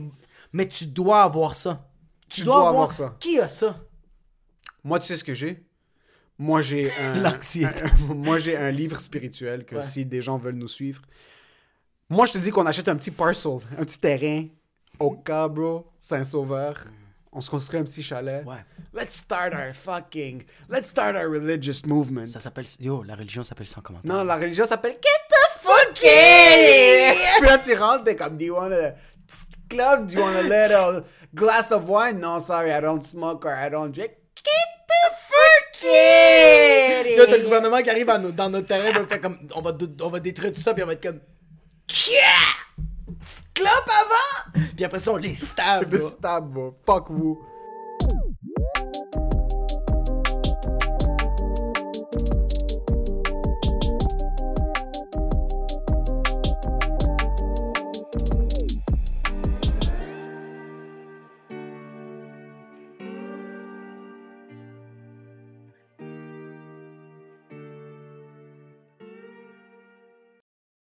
Speaker 3: mais tu dois avoir ça.
Speaker 2: Tu dois avoir ça.
Speaker 3: Qui a ça?
Speaker 2: Moi, tu sais ce que j'ai? Moi, j'ai un... Moi, j'ai un livre spirituel que
Speaker 3: Ouais.
Speaker 2: si des gens veulent nous suivre... Moi, je te dis qu'on achète un petit parcel, un petit terrain au cas, bro, Saint-Sauveur. On se construit un petit chalet.
Speaker 3: Ouais.
Speaker 2: Let's start our fucking... Let's start our religious movement.
Speaker 3: Ça s'appelle yo la religion s'appelle sans commentaire.
Speaker 2: Non, la religion s'appelle Get the fuck! Puis là, tu rentres, t'es comme, do you club? Do you want a little glass of wine? No, sorry, I don't smoke or I don't drink. Get the fuck in!
Speaker 3: Là, t'as le gouvernement qui arrive nos- dans notre terrain, on, fait comme, on, va, on va détruire tout ça, puis on va être comme. Yeah! Club avant! Puis après ça, on les stab.
Speaker 2: Le
Speaker 3: bro.
Speaker 2: stab. Fuck vous.